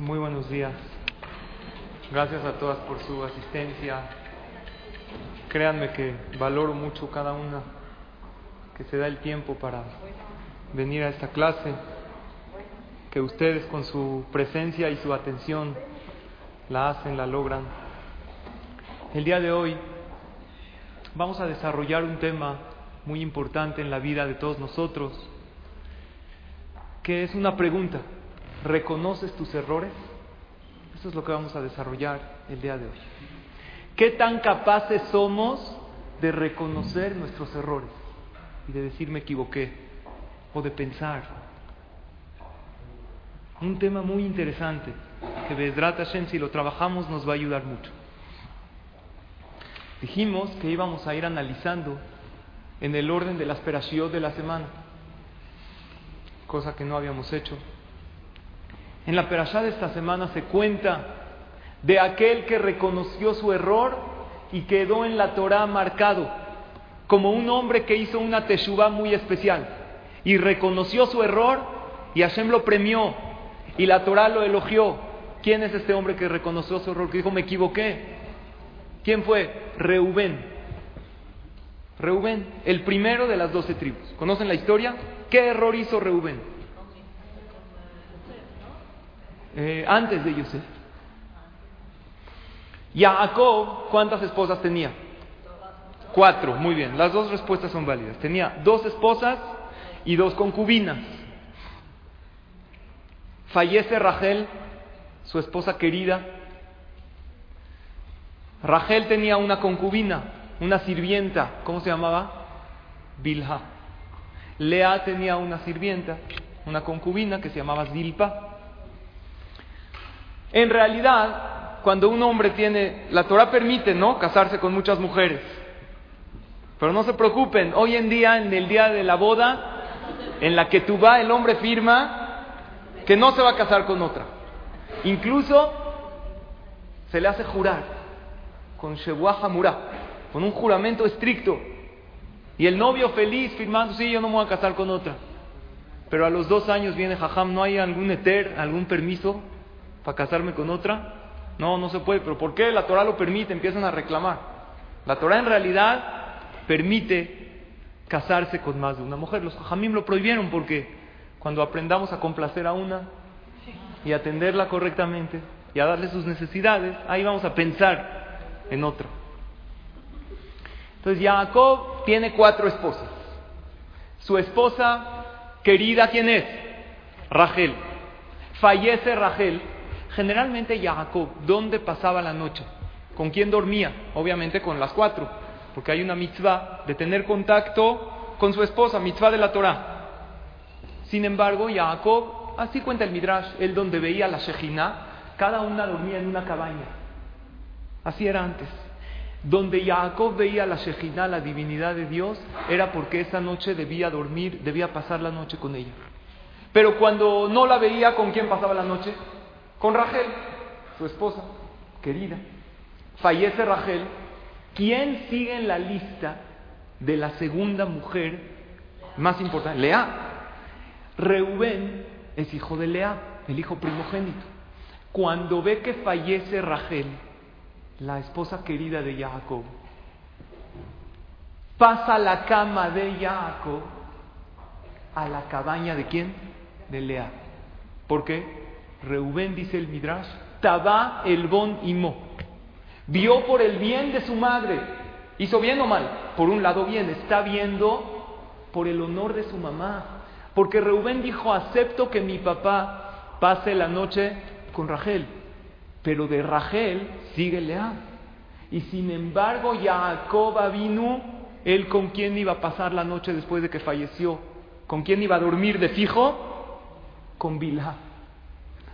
Muy buenos días. Gracias a todas por su asistencia. Créanme que valoro mucho cada una que se da el tiempo para venir a esta clase, que ustedes con su presencia y su atención la hacen, la logran. El día de hoy vamos a desarrollar un tema muy importante en la vida de todos nosotros, que es una pregunta. ¿Reconoces tus errores? Eso es lo que vamos a desarrollar el día de hoy. ¿Qué tan capaces somos de reconocer nuestros errores y de decir me equivoqué o de pensar? Un tema muy interesante que Bedrat Hashem si lo trabajamos nos va a ayudar mucho. Dijimos que íbamos a ir analizando en el orden de la esperación de la semana, cosa que no habíamos hecho. En la perashá de esta semana se cuenta de aquel que reconoció su error y quedó en la Torah marcado como un hombre que hizo una teshuvah muy especial y reconoció su error y Hashem lo premió y la Torah lo elogió. ¿Quién es este hombre que reconoció su error? Que dijo, me equivoqué. ¿Quién fue? Reubén. Reubén, el primero de las doce tribus. ¿Conocen la historia? ¿Qué error hizo Reubén? Eh, antes de Yosef. Jacob, ¿cuántas esposas tenía? Cuatro, muy bien, las dos respuestas son válidas. Tenía dos esposas y dos concubinas. Fallece Rachel, su esposa querida. Rachel tenía una concubina, una sirvienta, ¿cómo se llamaba? Bilha. Lea tenía una sirvienta, una concubina que se llamaba Zilpa. En realidad, cuando un hombre tiene, la Torah permite, ¿no? Casarse con muchas mujeres. Pero no se preocupen, hoy en día, en el día de la boda, en la que tú vas, el hombre firma que no se va a casar con otra. Incluso se le hace jurar con Shebuah Hamurá, con un juramento estricto. Y el novio feliz firmando, sí, yo no me voy a casar con otra. Pero a los dos años viene Jajam, ¿no hay algún eter, algún permiso? Para casarme con otra? No, no se puede. ¿Pero por qué? La Torah lo permite, empiezan a reclamar. La Torah en realidad permite casarse con más de una mujer. Los jamim lo prohibieron porque cuando aprendamos a complacer a una y atenderla correctamente y a darle sus necesidades, ahí vamos a pensar en otra. Entonces Jacob tiene cuatro esposas. Su esposa querida, ¿quién es? Rachel. Fallece Rachel Generalmente Jacob, ¿dónde pasaba la noche? ¿Con quién dormía? Obviamente con las cuatro, porque hay una mitzvah de tener contacto con su esposa, mitzvah de la Torah. Sin embargo, Jacob, así cuenta el Midrash, él donde veía la Shejina, cada una dormía en una cabaña. Así era antes. Donde Jacob veía la Shejina, la divinidad de Dios, era porque esa noche debía dormir, debía pasar la noche con ella. Pero cuando no la veía, ¿con quién pasaba la noche? Con Rachel, su esposa querida. Fallece Rachel. ¿Quién sigue en la lista de la segunda mujer más importante? Lea. Reubén es hijo de Lea, el hijo primogénito. Cuando ve que fallece Rachel, la esposa querida de Jacob, pasa la cama de Jacob a la cabaña de quién? De Lea. ¿Por qué? Reubén, dice el Midrash, Tabá el bon mo Vio por el bien de su madre. ¿Hizo bien o mal? Por un lado bien, está viendo por el honor de su mamá. Porque Reubén dijo, acepto que mi papá pase la noche con Rachel, pero de Rachel sigue leal. Y sin embargo, Jacob vino, él con quién iba a pasar la noche después de que falleció, con quién iba a dormir de fijo, con Bilha.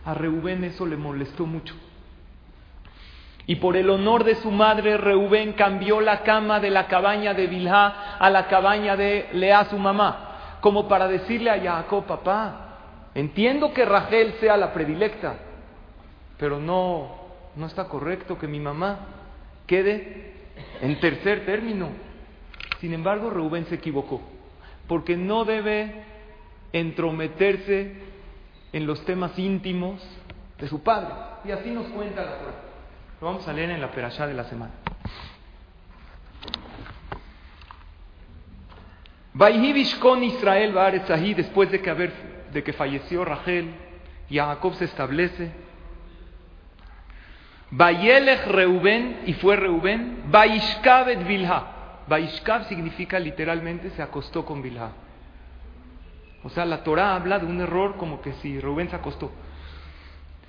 A Reubén eso le molestó mucho. Y por el honor de su madre, Reubén cambió la cama de la cabaña de Bilhá a la cabaña de Lea, su mamá, como para decirle a Jacob, papá, entiendo que Rachel sea la predilecta, pero no, no está correcto que mi mamá quede en tercer término. Sin embargo, Reubén se equivocó, porque no debe entrometerse en los temas íntimos de su padre. Y así nos cuenta la Torah. Lo vamos a leer en la perashá de la semana. con Israel ahí después de que, haber, de que falleció Rachel, Jacob se establece. Bayelech Reuben, y fue Reuben, Baishkav et Bilha. Baishkav significa literalmente se acostó con Bilha. O sea, la Torah habla de un error como que si Reuben se acostó.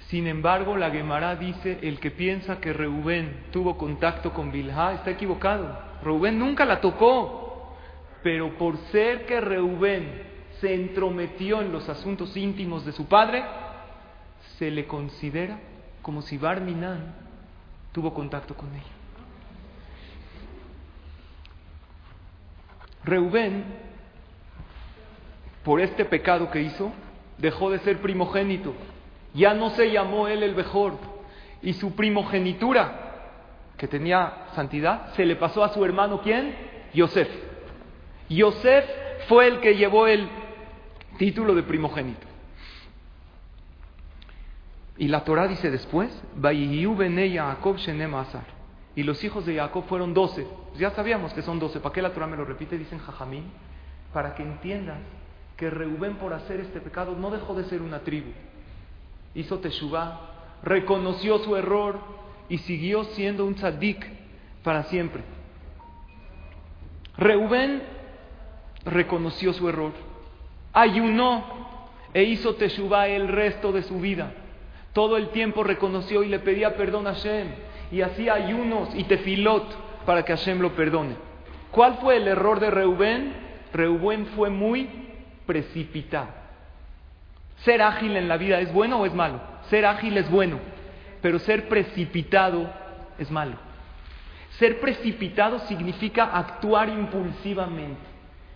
Sin embargo, la Gemara dice, el que piensa que Reuben tuvo contacto con Bilha está equivocado. Reuben nunca la tocó, pero por ser que Reuben se entrometió en los asuntos íntimos de su padre, se le considera como si Barminan tuvo contacto con ella. Reuben, por este pecado que hizo, dejó de ser primogénito ya no se llamó él el mejor. Y su primogenitura, que tenía santidad, se le pasó a su hermano, ¿quién? Yosef. Yosef fue el que llevó el título de primogénito. Y la Torah dice después, y los hijos de Jacob fueron doce. Ya sabíamos que son doce. ¿Para qué la Torah me lo repite? Dicen Jajamín. Para que entiendas que Reubén por hacer este pecado no dejó de ser una tribu hizo Teshuvah, reconoció su error y siguió siendo un tzaddik para siempre. Reubén reconoció su error, ayunó e hizo Teshuvah el resto de su vida. Todo el tiempo reconoció y le pedía perdón a Hashem y hacía ayunos y tefilot para que Hashem lo perdone. ¿Cuál fue el error de Reubén? Reubén fue muy ¿Ser ágil en la vida es bueno o es malo? Ser ágil es bueno, pero ser precipitado es malo. Ser precipitado significa actuar impulsivamente.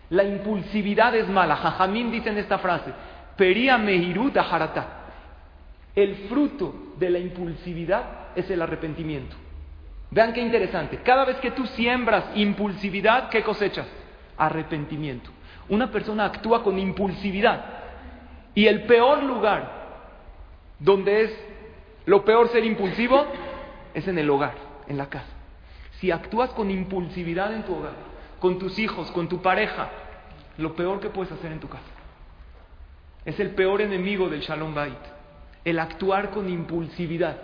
La impulsividad es mala. Jajamín dice en esta frase, peria mehirut harata. El fruto de la impulsividad es el arrepentimiento. Vean qué interesante. Cada vez que tú siembras impulsividad, ¿qué cosechas? Arrepentimiento. Una persona actúa con impulsividad y el peor lugar donde es lo peor ser impulsivo es en el hogar, en la casa. Si actúas con impulsividad en tu hogar, con tus hijos, con tu pareja, lo peor que puedes hacer en tu casa. Es el peor enemigo del Shalom Bait, el actuar con impulsividad.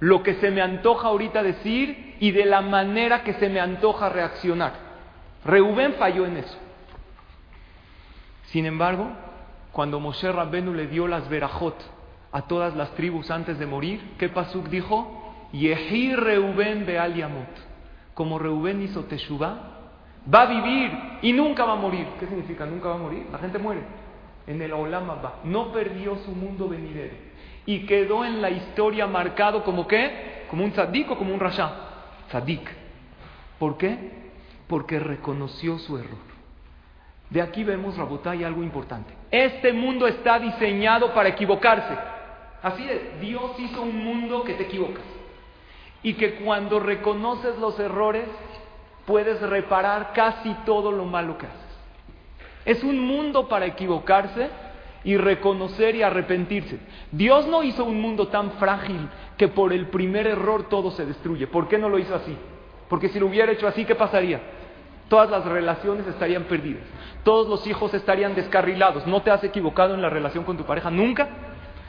Lo que se me antoja ahorita decir y de la manera que se me antoja reaccionar. Reuben falló en eso. Sin embargo, cuando Moshe Rabbenu le dio las verajot a todas las tribus antes de morir, ¿qué Pasuk dijo? Yehi Reuben Beal. Como Reuben hizo Teshuvah, va a vivir y nunca va a morir. ¿Qué significa? Nunca va a morir. La gente muere. En el Olama va. No perdió su mundo venidero. Y quedó en la historia marcado como qué? Como un tzadik o como un rasha. Tzadik. ¿Por qué? Porque reconoció su error. De aquí vemos, Rabotay, algo importante. Este mundo está diseñado para equivocarse. Así es, Dios hizo un mundo que te equivocas. Y que cuando reconoces los errores, puedes reparar casi todo lo malo que haces. Es un mundo para equivocarse y reconocer y arrepentirse. Dios no hizo un mundo tan frágil que por el primer error todo se destruye. ¿Por qué no lo hizo así? Porque si lo hubiera hecho así, ¿qué pasaría? Todas las relaciones estarían perdidas, todos los hijos estarían descarrilados. ¿No te has equivocado en la relación con tu pareja? ¿Nunca?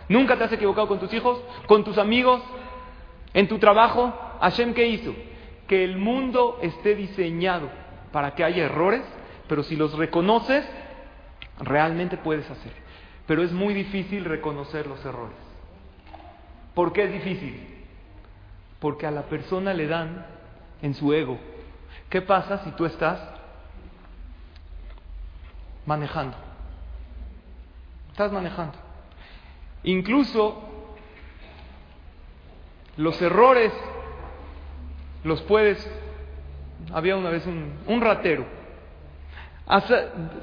¿Nunca te has equivocado con tus hijos, con tus amigos, en tu trabajo? Hashem, ¿qué hizo? Que el mundo esté diseñado para que haya errores, pero si los reconoces, realmente puedes hacer. Pero es muy difícil reconocer los errores. ¿Por qué es difícil? Porque a la persona le dan en su ego ¿Qué pasa si tú estás manejando? Estás manejando. Incluso los errores los puedes... Había una vez un, ratero.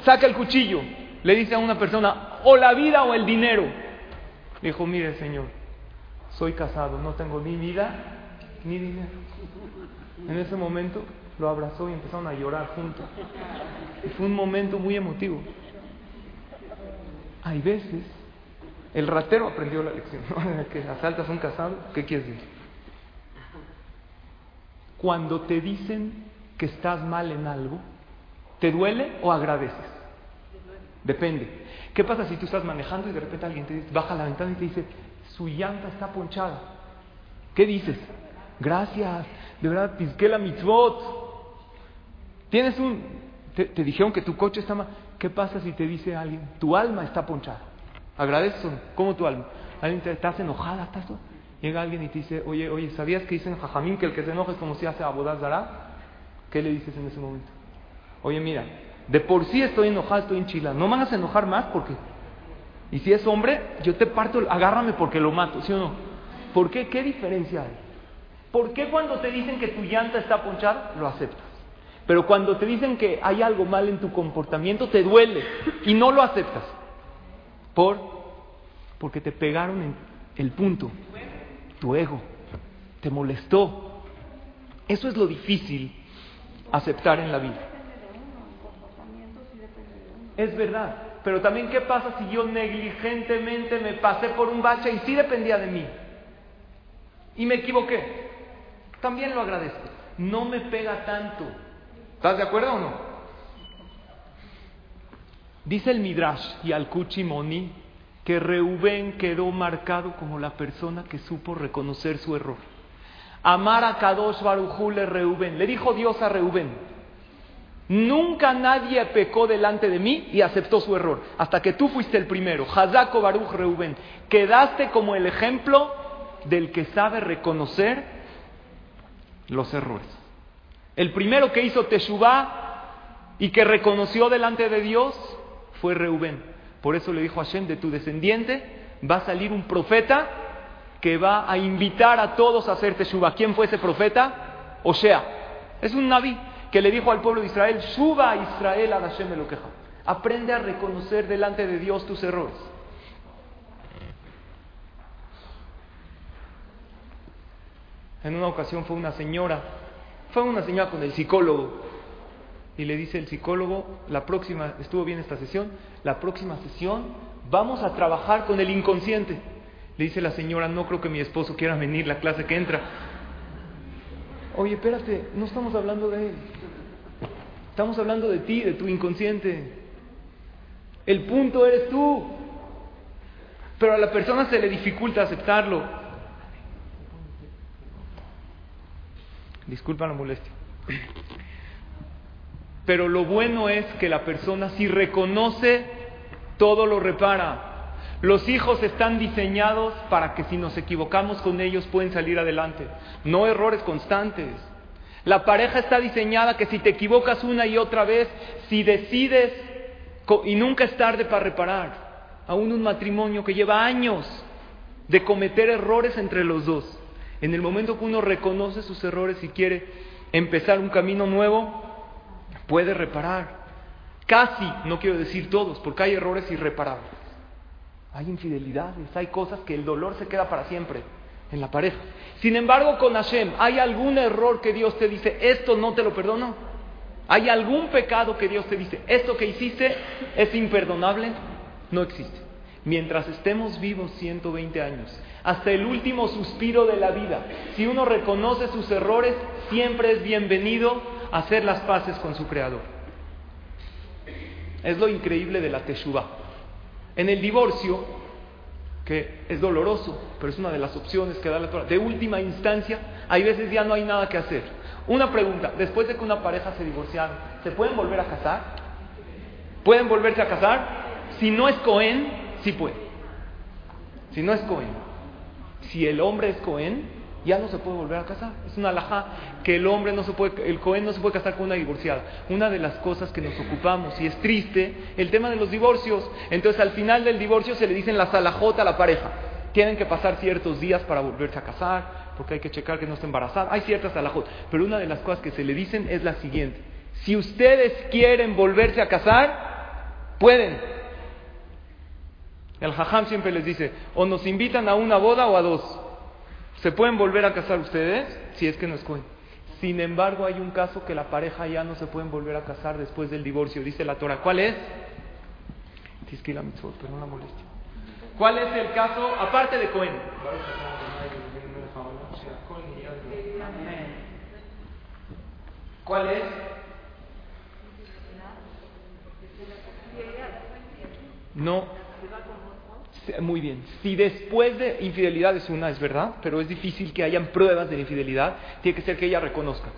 Saca el cuchillo. Le dice a una persona, o la vida o el dinero. dijo, mire señor, soy casado, no tengo ni vida ni dinero. En ese momento lo abrazó y empezaron a llorar juntos. Y fue un momento muy emotivo. Hay veces El ratero aprendió la lección. asaltas un casado, ¿qué quieres decir? Cuando te dicen que estás mal en algo, ¿te duele o agradeces? Depende. ¿Qué pasa si tú estás manejando y de repente alguien te dice, baja la ventana y te dice, su llanta está ponchada? ¿Qué dices? Gracias, de verdad, pisqué la mitzvot. Tienes un. Te, dijeron que tu coche está mal. ¿Qué pasa si te dice alguien, tu alma está ponchada? Agradeces, ¿cómo tu alma? Alguien te estás enojada, estás. Llega alguien y te dice, oye, oye, ¿sabías que dicen jajamín que el que se enoja es como si hace abodazara? ¿Qué le dices en ese momento? Oye, mira, de por sí estoy enojado, estoy enchilado. No me hagas enojar más porque. Y si es hombre, yo te parto, agárrame porque lo mato, ¿sí o no? ¿Por qué? ¿Qué diferencia hay? ¿Por qué cuando te dicen que tu llanta está ponchada, lo aceptas? Pero cuando te dicen que hay algo mal en tu comportamiento, te duele y no lo aceptas. ¿Por? Porque te pegaron en el punto, tu ego, te molestó. Eso es lo difícil aceptar en la vida. Es verdad, pero también qué pasa si yo negligentemente me pasé por un bache y sí dependía de mí y me equivoqué. También lo agradezco. No me pega tanto. ¿Estás de acuerdo o no? Dice el Midrash y al Kuchimoni que Reubén quedó marcado como la persona que supo reconocer su error. Amar a Kadosh Barujule Reubén. Le dijo Dios a Reubén, Nunca nadie pecó delante de mí y aceptó su error, hasta que tú fuiste el primero. Hazako Baruch Reubén. Quedaste como el ejemplo del que sabe reconocer los errores. El primero que hizo Teshuvah y que reconoció delante de Dios fue Reubén. Por eso le dijo a Hashem, de tu descendiente va a salir un profeta que va a invitar a todos a hacer Teshuvah. ¿Quién fue ese profeta? Osea. Es un naví que le dijo al pueblo de Israel, suba a Israel a Hashem lo queja. Aprende a reconocer delante de Dios tus errores. En una ocasión fue una señora, fue una señora con el psicólogo y le dice el psicólogo, la próxima, estuvo bien esta sesión, la próxima sesión vamos a trabajar con el inconsciente. Le dice la señora, no creo que mi esposo quiera venir la clase que entra. Oye, espérate, no estamos hablando de él. Estamos hablando de ti, de tu inconsciente. El punto eres tú. Pero a la persona se le dificulta aceptarlo. Disculpa la molestia. Pero lo bueno es que la persona si reconoce, todo lo repara. Los hijos están diseñados para que si nos equivocamos con ellos pueden salir adelante, no errores constantes. La pareja está diseñada que si te equivocas una y otra vez, si decides, y nunca es tarde para reparar, aún un matrimonio que lleva años de cometer errores entre los dos, en el momento que uno reconoce sus errores y quiere empezar un camino nuevo, puede reparar. Casi, no quiero decir todos, porque hay errores irreparables. Hay infidelidades, hay cosas que el dolor se queda para siempre en la pareja. Sin embargo, con Hashem, ¿hay algún error que Dios te dice, esto no te lo perdono? ¿Hay algún pecado que Dios te dice, esto que hiciste es imperdonable? No existe. Mientras estemos vivos 120 años, hasta el último suspiro de la vida, si uno reconoce sus errores, siempre es bienvenido a hacer las paces con su Creador. Es lo increíble de la Teshuvah. En el divorcio, que es doloroso, pero es una de las opciones que da la Torah. De última instancia, hay veces ya no hay nada que hacer. Una pregunta, después de que una pareja se divorciaron, ¿se pueden volver a casar? ¿Pueden volverse a casar? Si no es Cohen, sí puede. Si no es Cohen. Si el hombre es Cohen, ya no se puede volver a casar. Es una alhaja que el hombre no se puede, el Cohen no se puede casar con una divorciada. Una de las cosas que nos ocupamos, y es triste, el tema de los divorcios. Entonces al final del divorcio se le dicen las alajot a la pareja. Tienen que pasar ciertos días para volverse a casar, porque hay que checar que no esté embarazada. Hay ciertas alajot. Pero una de las cosas que se le dicen es la siguiente. Si ustedes quieren volverse a casar, pueden. El jajam siempre les dice, o nos invitan a una boda o a dos. ¿Se pueden volver a casar ustedes? Si es que no es Cohen. Sin embargo, hay un caso que la pareja ya no se pueden volver a casar después del divorcio. Dice la Torah. ¿Cuál es? Tienes que ir a mitzvot, pero no la molestia. ¿Cuál es el caso, aparte de Cohen? ¿Cuál es? No. Muy bien. Si después de infidelidad es una, es verdad, pero es difícil que hayan pruebas de infidelidad, tiene que ser que ella reconozca.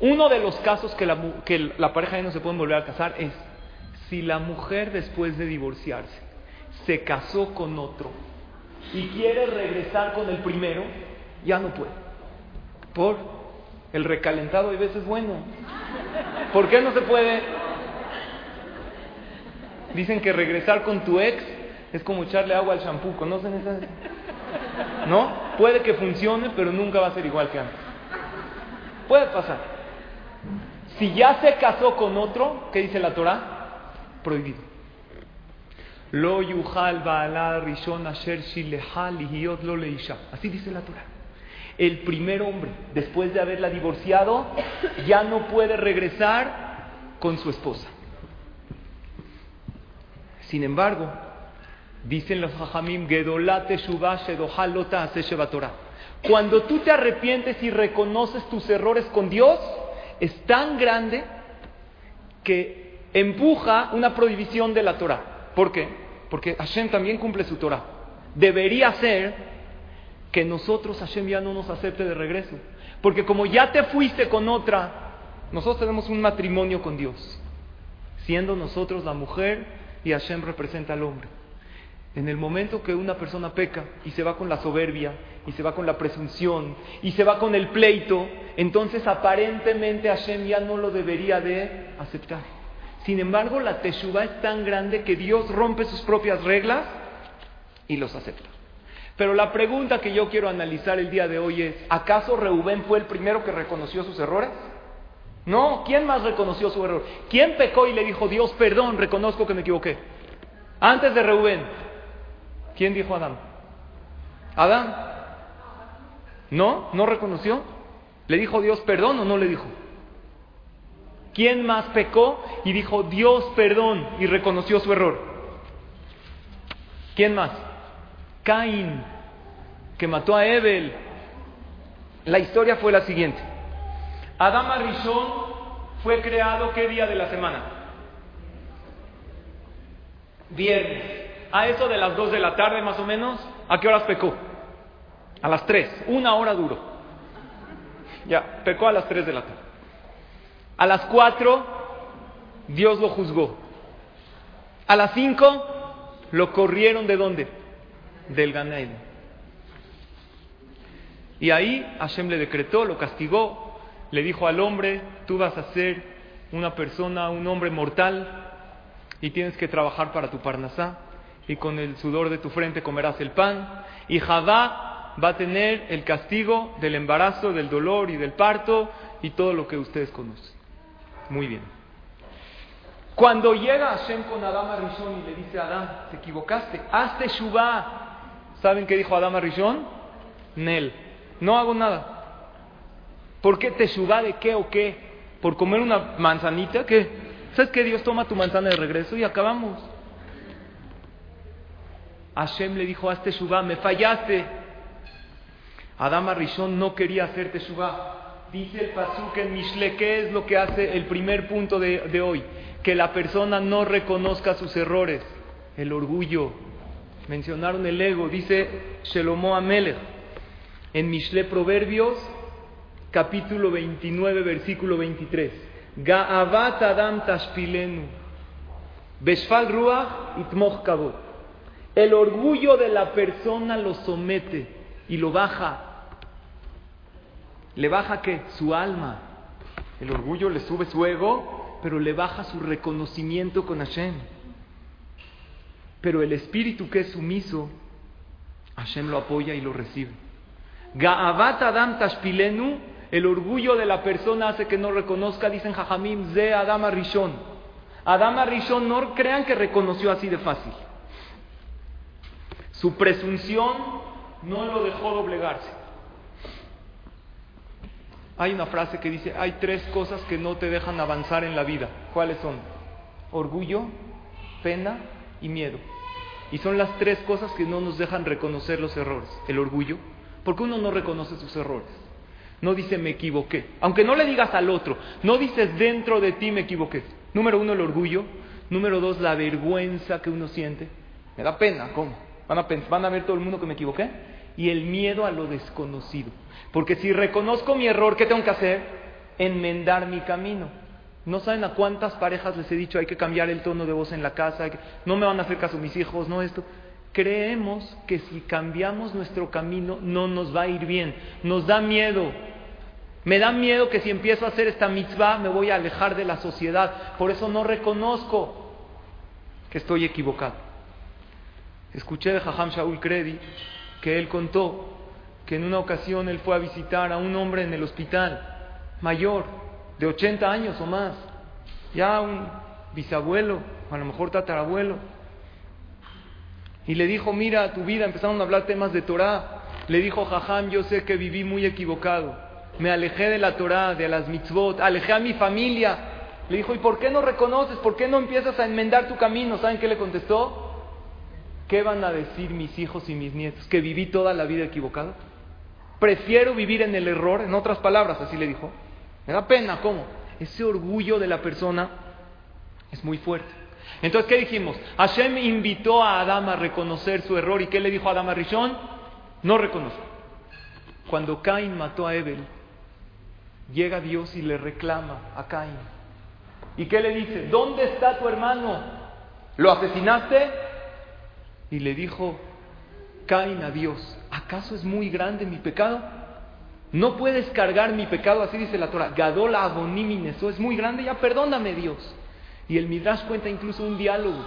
Uno de los casos que la, que la pareja no se pueden volver a casar es si la mujer después de divorciarse se casó con otro y quiere regresar con el primero, ya no puede. Por el recalentado a veces bueno. ¿Por qué no se puede? Dicen que regresar con tu ex es como echarle agua al shampoo. ¿Conocen esa? ¿No? Puede que funcione, pero nunca va a ser igual que antes. Puede pasar. Si ya se casó con otro, ¿qué dice la Torah? Prohibido. Lo yuhal rishon asher lo leisha. Así dice la Torah. El primer hombre, después de haberla divorciado, ya no puede regresar con su esposa. Sin embargo, dicen los hajamim, Gedolate Cuando tú te arrepientes y reconoces tus errores con Dios, es tan grande que empuja una prohibición de la Torah. ¿Por qué? Porque Hashem también cumple su Torah. Debería ser que nosotros Hashem ya no nos acepte de regreso. Porque como ya te fuiste con otra, nosotros tenemos un matrimonio con Dios. Siendo nosotros la mujer y Hashem representa al hombre. En el momento que una persona peca y se va con la soberbia, y se va con la presunción, y se va con el pleito, entonces aparentemente Hashem ya no lo debería de aceptar. Sin embargo, la teshuva es tan grande que Dios rompe sus propias reglas y los acepta. Pero la pregunta que yo quiero analizar el día de hoy es, ¿acaso Reubén fue el primero que reconoció sus errores? No, ¿quién más reconoció su error? ¿Quién pecó y le dijo, Dios, perdón, reconozco que me equivoqué? Antes de Reubén, ¿quién dijo Adán? ¿Adán? ¿No? ¿No reconoció? ¿Le dijo Dios perdón o no le dijo? ¿Quién más pecó y dijo Dios perdón y reconoció su error? ¿Quién más? Caín, que mató a Ebel. La historia fue la siguiente. Adama Rishon fue creado qué día de la semana? Viernes. A eso de las 2 de la tarde más o menos, ¿a qué horas pecó? A las 3, una hora duro. Ya, pecó a las 3 de la tarde. A las 4, Dios lo juzgó. A las 5, lo corrieron de dónde? Del Ganaim. Y ahí Hashem le decretó, lo castigó, le dijo al hombre, tú vas a ser una persona, un hombre mortal, y tienes que trabajar para tu parnasá, y con el sudor de tu frente comerás el pan, y Jadá va a tener el castigo del embarazo, del dolor y del parto, y todo lo que ustedes conocen. Muy bien. Cuando llega Hashem con Adama Rishon y le dice a Adán, te equivocaste, hazte Shubá. ¿Saben qué dijo Adama Rishon? Nel, no hago nada. ¿Por qué te suba de qué o qué? ¿Por comer una manzanita? ¿Qué? ¿Sabes que Dios toma tu manzana de regreso y acabamos? Hashem le dijo, hazte Shubá, me fallaste. Adama Rishon no quería hacerte Shubá. Dice el Pasuk en Mishle, ¿qué es lo que hace el primer punto de, de hoy? Que la persona no reconozca sus errores. El orgullo. Mencionaron el ego, dice Shelomo Amelech. En Mishle Proverbios capítulo 29, versículo 23. Ga'avat Adam tashpilenu. Beshfal ruach itmoch El orgullo de la persona lo somete y lo baja. ¿Le baja qué? Su alma. El orgullo le sube su ego, pero le baja su reconocimiento con Hashem. Pero el espíritu que es sumiso, Hashem lo apoya y lo recibe. Ga'avat Adam tashpilenu el orgullo de la persona hace que no reconozca, dicen Jajamim, de Adama Rishon. Adama Rishon no crean que reconoció así de fácil. Su presunción no lo dejó doblegarse. Hay una frase que dice, hay tres cosas que no te dejan avanzar en la vida. ¿Cuáles son? Orgullo, pena y miedo. Y son las tres cosas que no nos dejan reconocer los errores. El orgullo, porque uno no reconoce sus errores. No dice me equivoqué. Aunque no le digas al otro, no dices dentro de ti me equivoqué. Número uno, el orgullo. Número dos, la vergüenza que uno siente. Me da pena, ¿cómo? ¿Van a, ¿Van a ver todo el mundo que me equivoqué? Y el miedo a lo desconocido. Porque si reconozco mi error, ¿qué tengo que hacer? Enmendar mi camino. No saben a cuántas parejas les he dicho hay que cambiar el tono de voz en la casa, no me van a hacer caso mis hijos, no esto. Creemos que si cambiamos nuestro camino no nos va a ir bien, nos da miedo. Me da miedo que si empiezo a hacer esta mitzvah me voy a alejar de la sociedad, por eso no reconozco que estoy equivocado. Escuché de Jajam Shaul Kredi que él contó que en una ocasión él fue a visitar a un hombre en el hospital, mayor, de 80 años o más, ya un bisabuelo, a lo mejor tatarabuelo, y le dijo, mira tu vida, empezaron a hablar temas de Torah, le dijo Jajam, yo sé que viví muy equivocado, me alejé de la Torah, de las mitzvot, alejé a mi familia, le dijo, ¿y por qué no reconoces? ¿Por qué no empiezas a enmendar tu camino? ¿Saben qué le contestó? ¿Qué van a decir mis hijos y mis nietos? ¿Que viví toda la vida equivocado? Prefiero vivir en el error, en otras palabras, así le dijo. Me da pena, ¿cómo? Ese orgullo de la persona es muy fuerte. Entonces, ¿qué dijimos? Hashem invitó a Adán a reconocer su error. ¿Y qué le dijo a Adán a Rishon? No reconoce. Cuando Caín mató a Ebel, llega Dios y le reclama a Caín. ¿Y qué le dice? ¿Dónde está tu hermano? ¿Lo asesinaste? Y le dijo Caín a Dios, ¿acaso es muy grande mi pecado? No puedes cargar mi pecado, así dice la Torah. Abonímin, eso es muy grande, ya perdóname Dios. Y el Midrash cuenta incluso un diálogo.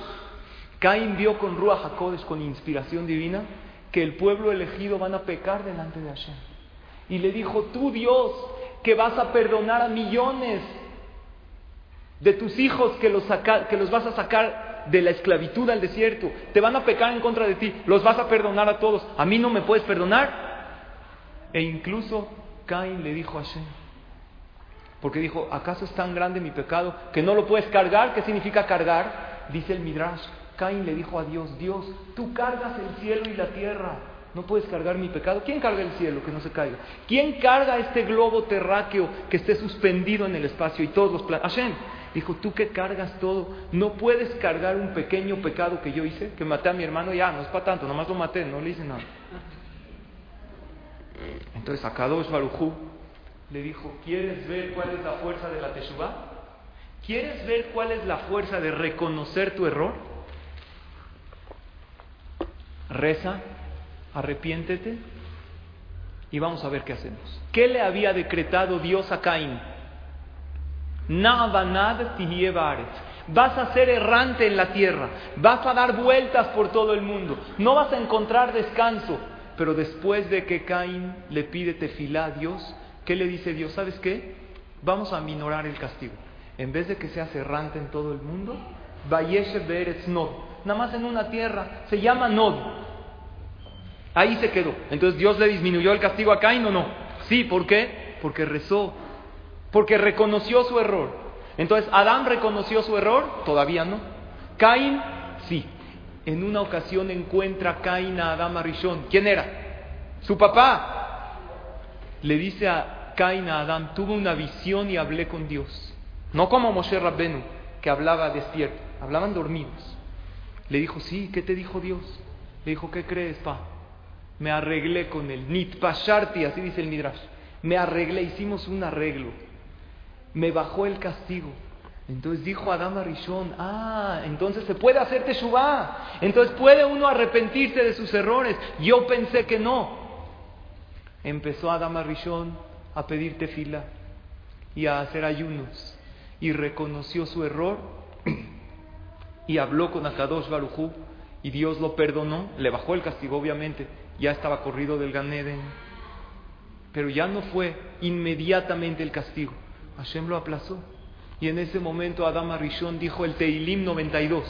Caín vio con Ruach HaKodesh, con inspiración divina, que el pueblo elegido van a pecar delante de Hashem. Y le dijo, tú Dios, que vas a perdonar a millones de tus hijos que los vas a sacar de la esclavitud al desierto, te van a pecar en contra de ti, los vas a perdonar a todos, a mí no me puedes perdonar. E incluso Caín le dijo a Hashem, porque dijo, ¿acaso es tan grande mi pecado que no lo puedes cargar? ¿Qué significa cargar? Dice el Midrash, Caín le dijo a Dios, Dios, tú cargas el cielo y la tierra, no puedes cargar mi pecado. ¿Quién carga el cielo que no se caiga? ¿Quién carga este globo terráqueo que esté suspendido en el espacio y todos los planetas? Hashem dijo, tú que cargas todo, no puedes cargar un pequeño pecado que yo hice, que maté a mi hermano, ya, no es para tanto, nomás lo maté, no le hice nada. Entonces a Kadosh Barujú le dijo, ¿quieres ver cuál es la fuerza de la Teshuvah? ¿Quieres ver cuál es la fuerza de reconocer tu error? Reza, arrepiéntete y vamos a ver qué hacemos. ¿Qué le había decretado Dios a Caín? Vas a ser errante en la tierra, vas a dar vueltas por todo el mundo, no vas a encontrar descanso. Pero después de que Caín le pide tefilá a Dios, ¿qué le dice Dios? ¿Sabes qué? Vamos a minorar el castigo. En vez de que sea errante en todo el mundo, Vayeshe Beretz Nod. Nada más en una tierra, se llama Nod. Ahí se quedó. Entonces Dios le disminuyó el castigo a Caín o no? Sí, ¿por qué? Porque rezó. Porque reconoció su error. Entonces, ¿Adán reconoció su error? Todavía no. Caín, sí en una ocasión encuentra a Caín a Adán Arishon. ¿Quién era? Su papá. Le dice a Caín a Adán, tuve una visión y hablé con Dios. No como Moshe Rabbenu, que hablaba despierto, hablaban dormidos. Le dijo, sí, ¿qué te dijo Dios? Le dijo, ¿qué crees, pa? Me arreglé con él. Nitpasharti, así dice el Midrash. Me arreglé, hicimos un arreglo. Me bajó el castigo. Entonces dijo Adam Arishon, ah, entonces se puede hacer Teshuvah, entonces puede uno arrepentirse de sus errores. Yo pensé que no. Empezó Adam Arishon a pedir tefila y a hacer ayunos y reconoció su error y habló con Akadosh Barujú y Dios lo perdonó, le bajó el castigo obviamente, ya estaba corrido del Ganeden, pero ya no fue inmediatamente el castigo, Hashem lo aplazó. Y en ese momento Adam Arishon dijo el Teilim 92.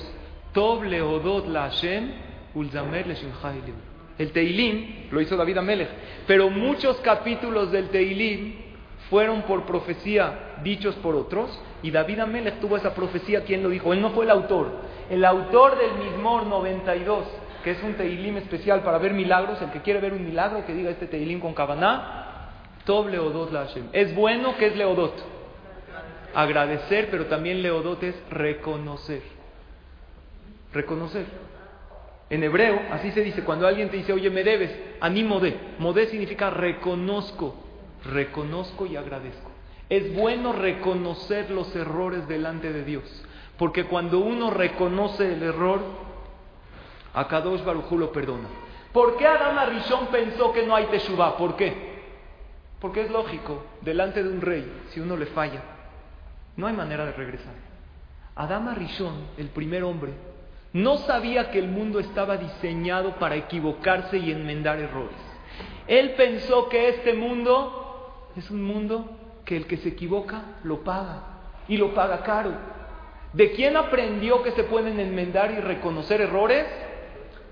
Tov leodot la Hashem ulzamer le El Teilim lo hizo David Amelech. Pero muchos capítulos del Teilim fueron por profecía dichos por otros. Y David Amelech tuvo esa profecía. ¿Quién lo dijo? Él no fue el autor. El autor del Mismor 92 que es un teilim especial para ver milagros. El que quiere ver un milagro, que diga este teilim con Kavaná. Tob Leodot la Hashem. Es bueno que es Leodot. Agradecer, pero también Leodot es reconocer. Reconocer. En hebreo, así se dice, cuando alguien te dice, oye, me debes, animo de. Modé significa reconozco. Reconozco y agradezco. Es bueno reconocer los errores delante de Dios. Porque cuando uno reconoce el error, a Kadosh Barujú lo perdona. ¿Por qué Adán Arishon pensó que no hay Teshuvah? ¿Por qué? Porque es lógico, delante de un rey, si uno le falla, no hay manera de regresar. Adán Arishon, el primer hombre, no sabía que el mundo estaba diseñado para equivocarse y enmendar errores. Él pensó que este mundo es un mundo que el que se equivoca lo paga y lo paga caro. ¿De quién aprendió que se pueden enmendar y reconocer errores?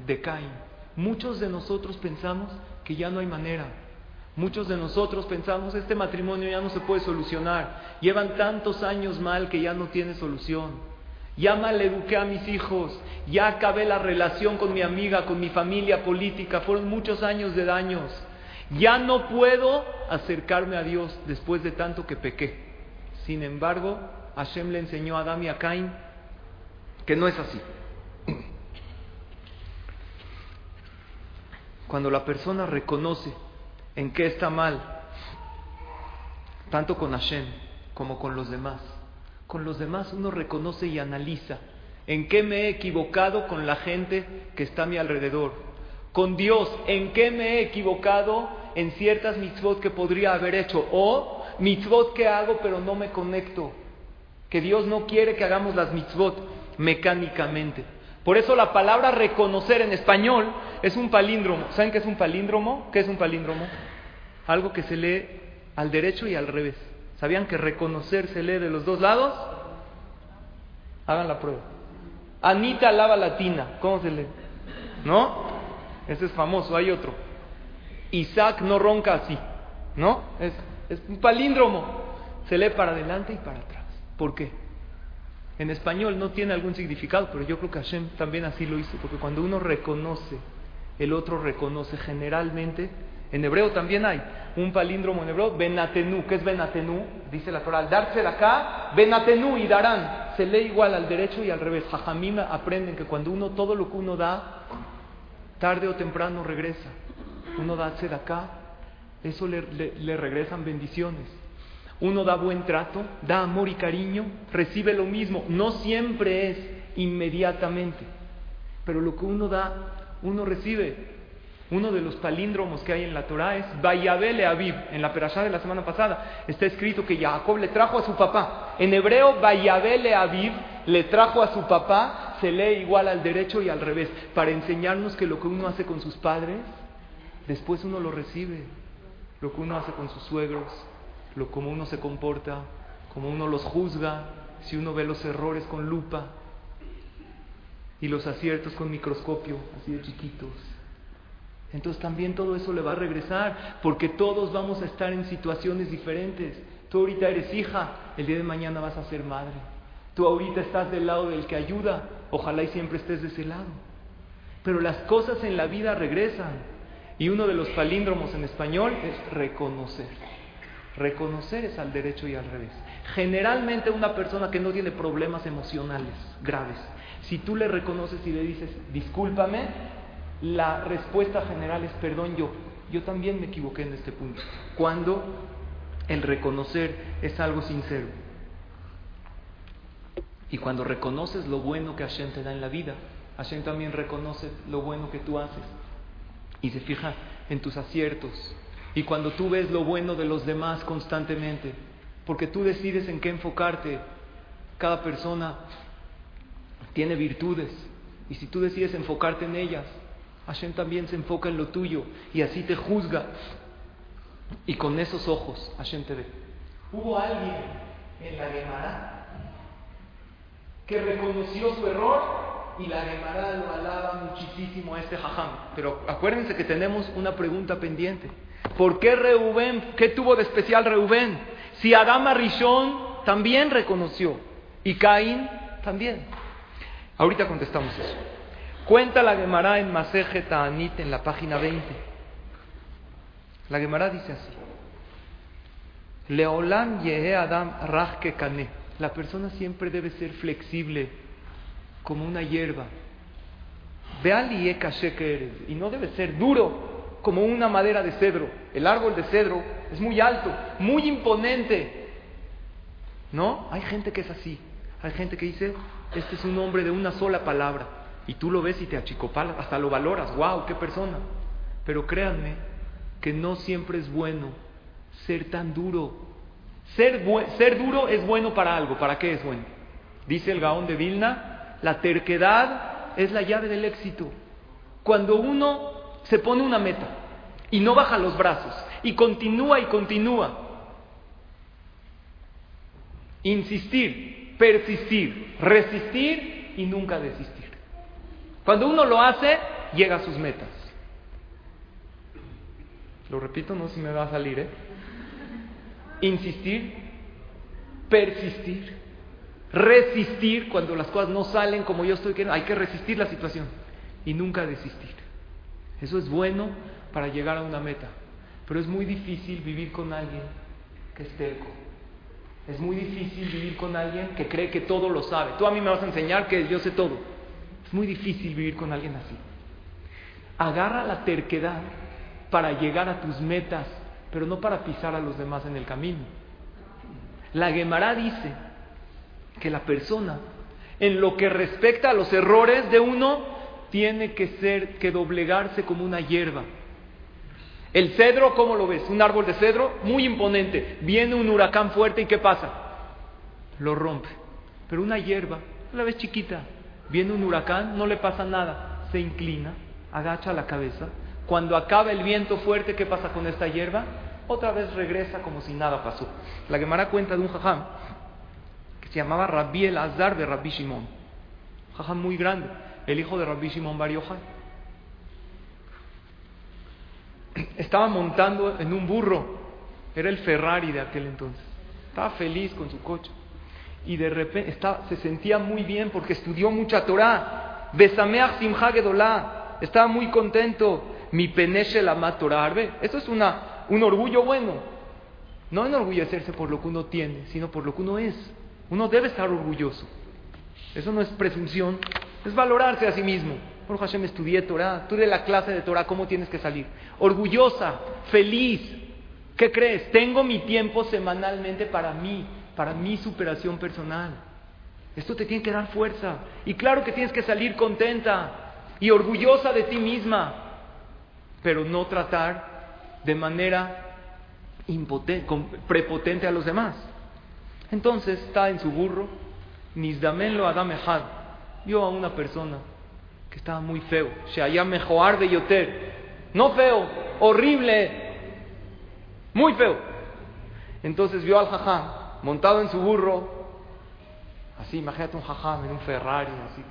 De Caín. Muchos de nosotros pensamos que ya no hay manera. Muchos de nosotros pensamos este matrimonio ya no se puede solucionar. Llevan tantos años mal que ya no tiene solución. Ya mal eduqué a mis hijos, ya acabé la relación con mi amiga, con mi familia política, fueron muchos años de daños. Ya no puedo acercarme a Dios después de tanto que pequé. Sin embargo, Hashem le enseñó a Adam y a Cain que no es así. Cuando la persona reconoce en qué está mal, tanto con Hashem como con los demás, con los demás uno reconoce y analiza en qué me he equivocado con la gente que está a mi alrededor. Con Dios, en qué me he equivocado en ciertas mitzvot que podría haber hecho. O mitzvot que hago pero no me conecto. Que Dios no quiere que hagamos las mitzvot mecánicamente. Por eso la palabra reconocer en español es un palíndromo. ¿Saben qué es un palíndromo? ¿Qué es un palíndromo? Algo que se lee al derecho y al revés. ¿Sabían que reconocer se lee de los dos lados? Hagan la prueba. Anita lava latina. ¿Cómo se lee? ¿No? Ese es famoso, hay otro. Isaac no ronca así. ¿No? Es, es un palíndromo. Se lee para adelante y para atrás. ¿Por qué? En español no tiene algún significado, pero yo creo que Hashem también así lo hizo, porque cuando uno reconoce, el otro reconoce generalmente en hebreo también hay un palíndromo en hebreo, Benatenu. ¿Qué es Benatenu? Dice la Torah, al darse de acá, Benatenu y darán. Se lee igual al derecho y al revés. Jajamim aprenden que cuando uno, todo lo que uno da, tarde o temprano regresa. Uno da acá, eso le regresan bendiciones. Uno da buen trato, da amor y cariño, recibe lo mismo. No siempre es inmediatamente, pero lo que uno da, uno recibe. Uno de los palíndromos que hay en la Torah es Vayabele Aviv. En la perashá de la semana pasada está escrito que Jacob le trajo a su papá. En hebreo, Vayabele Aviv le trajo a su papá, se lee igual al derecho y al revés, para enseñarnos que lo que uno hace con sus padres, después uno lo recibe. Lo que uno hace con sus suegros, lo como uno se comporta, como uno los juzga, si uno ve los errores con lupa y los aciertos con microscopio, así de chiquitos entonces también todo eso le va a regresar, porque todos vamos a estar en situaciones diferentes. Tú ahorita eres hija, el día de mañana vas a ser madre. Tú ahorita estás del lado del que ayuda, ojalá y siempre estés de ese lado. Pero las cosas en la vida regresan. Y uno de los palíndromos en español es reconocer. Reconocer es al derecho y al revés. Generalmente una persona que no tiene problemas emocionales graves, si tú le reconoces y le dices, discúlpame, la respuesta general es perdón yo. Yo también me equivoqué en este punto. Cuando el reconocer es algo sincero. Y cuando reconoces lo bueno que Hashem te da en la vida, Hashem también reconoce lo bueno que tú haces. Y se fija en tus aciertos. Y cuando tú ves lo bueno de los demás constantemente, porque tú decides en qué enfocarte, cada persona tiene virtudes. Y si tú decides enfocarte en ellas, Hashem también se enfoca en lo tuyo y así te juzga. Y con esos ojos Hashem te ve. Hubo alguien en la Gemara que reconoció su error y la Gemara lo alaba muchísimo a este jajam. Pero acuérdense que tenemos una pregunta pendiente. ¿Por qué Reubén, qué tuvo de especial Reubén? Si Adama Rishon también reconoció y Caín también. Ahorita contestamos eso. Cuenta la Gemara en Maseje Ta'anit en la página 20. La Gemara dice así. Leolam yehe adam rachke kane. La persona siempre debe ser flexible, como una hierba. Veali eres. Y no debe ser duro, como una madera de cedro. El árbol de cedro es muy alto, muy imponente. ¿No? Hay gente que es así. Hay gente que dice, este es un hombre de una sola palabra. Y tú lo ves y te achicopalas, hasta lo valoras. ¡Wow! ¡Qué persona! Pero créanme que no siempre es bueno ser tan duro. Ser, ser duro es bueno para algo. ¿Para qué es bueno? Dice el Gaón de Vilna, la terquedad es la llave del éxito. Cuando uno se pone una meta y no baja los brazos y continúa y continúa, insistir, persistir, resistir y nunca desistir. Cuando uno lo hace, llega a sus metas. Lo repito, no sé si me va a salir, ¿eh? Insistir, persistir, resistir cuando las cosas no salen como yo estoy queriendo. Hay que resistir la situación y nunca desistir. Eso es bueno para llegar a una meta. Pero es muy difícil vivir con alguien que es terco. Es muy difícil vivir con alguien que cree que todo lo sabe. Tú a mí me vas a enseñar que yo sé todo. Es muy difícil vivir con alguien así. Agarra la terquedad para llegar a tus metas, pero no para pisar a los demás en el camino. La Gemara dice que la persona, en lo que respecta a los errores de uno, tiene que ser, que doblegarse como una hierba. El cedro, ¿cómo lo ves? Un árbol de cedro muy imponente. Viene un huracán fuerte y ¿qué pasa? Lo rompe. Pero una hierba, la ves chiquita, viene un huracán, no le pasa nada. Se inclina, agacha la cabeza. Cuando acaba el viento fuerte, ¿qué pasa con esta hierba? Otra vez regresa como si nada pasó. La Gemara cuenta de un jajam que se llamaba Rabbi el Azar de Rabbi Shimon. Jajam muy grande, el hijo de Rabbi Shimon Bar estaba montando en un burro, era el Ferrari de aquel entonces. Estaba feliz con su coche. Y de repente se sentía muy bien porque estudió mucha Torah. Besameach Simcha Estaba muy contento. Mi peneche la Torah. Eso es una, un orgullo bueno. No enorgullecerse por lo que uno tiene, sino por lo que uno es. Uno debe estar orgulloso. Eso no es presunción, es valorarse a sí mismo. Por Hashem estudié Torah, tú de la clase de Torah, ¿cómo tienes que salir? Orgullosa, feliz. ¿Qué crees? Tengo mi tiempo semanalmente para mí, para mi superación personal. Esto te tiene que dar fuerza. Y claro que tienes que salir contenta y orgullosa de ti misma, pero no tratar de manera prepotente a los demás. Entonces está en su burro, Nizdamen lo Adamehad, vio a una persona que estaba muy feo. Shaya Mejoar de Yoter. No feo, horrible, muy feo. Entonces vio al jajam montado en su burro, así, imagínate un jajam en un Ferrari, así.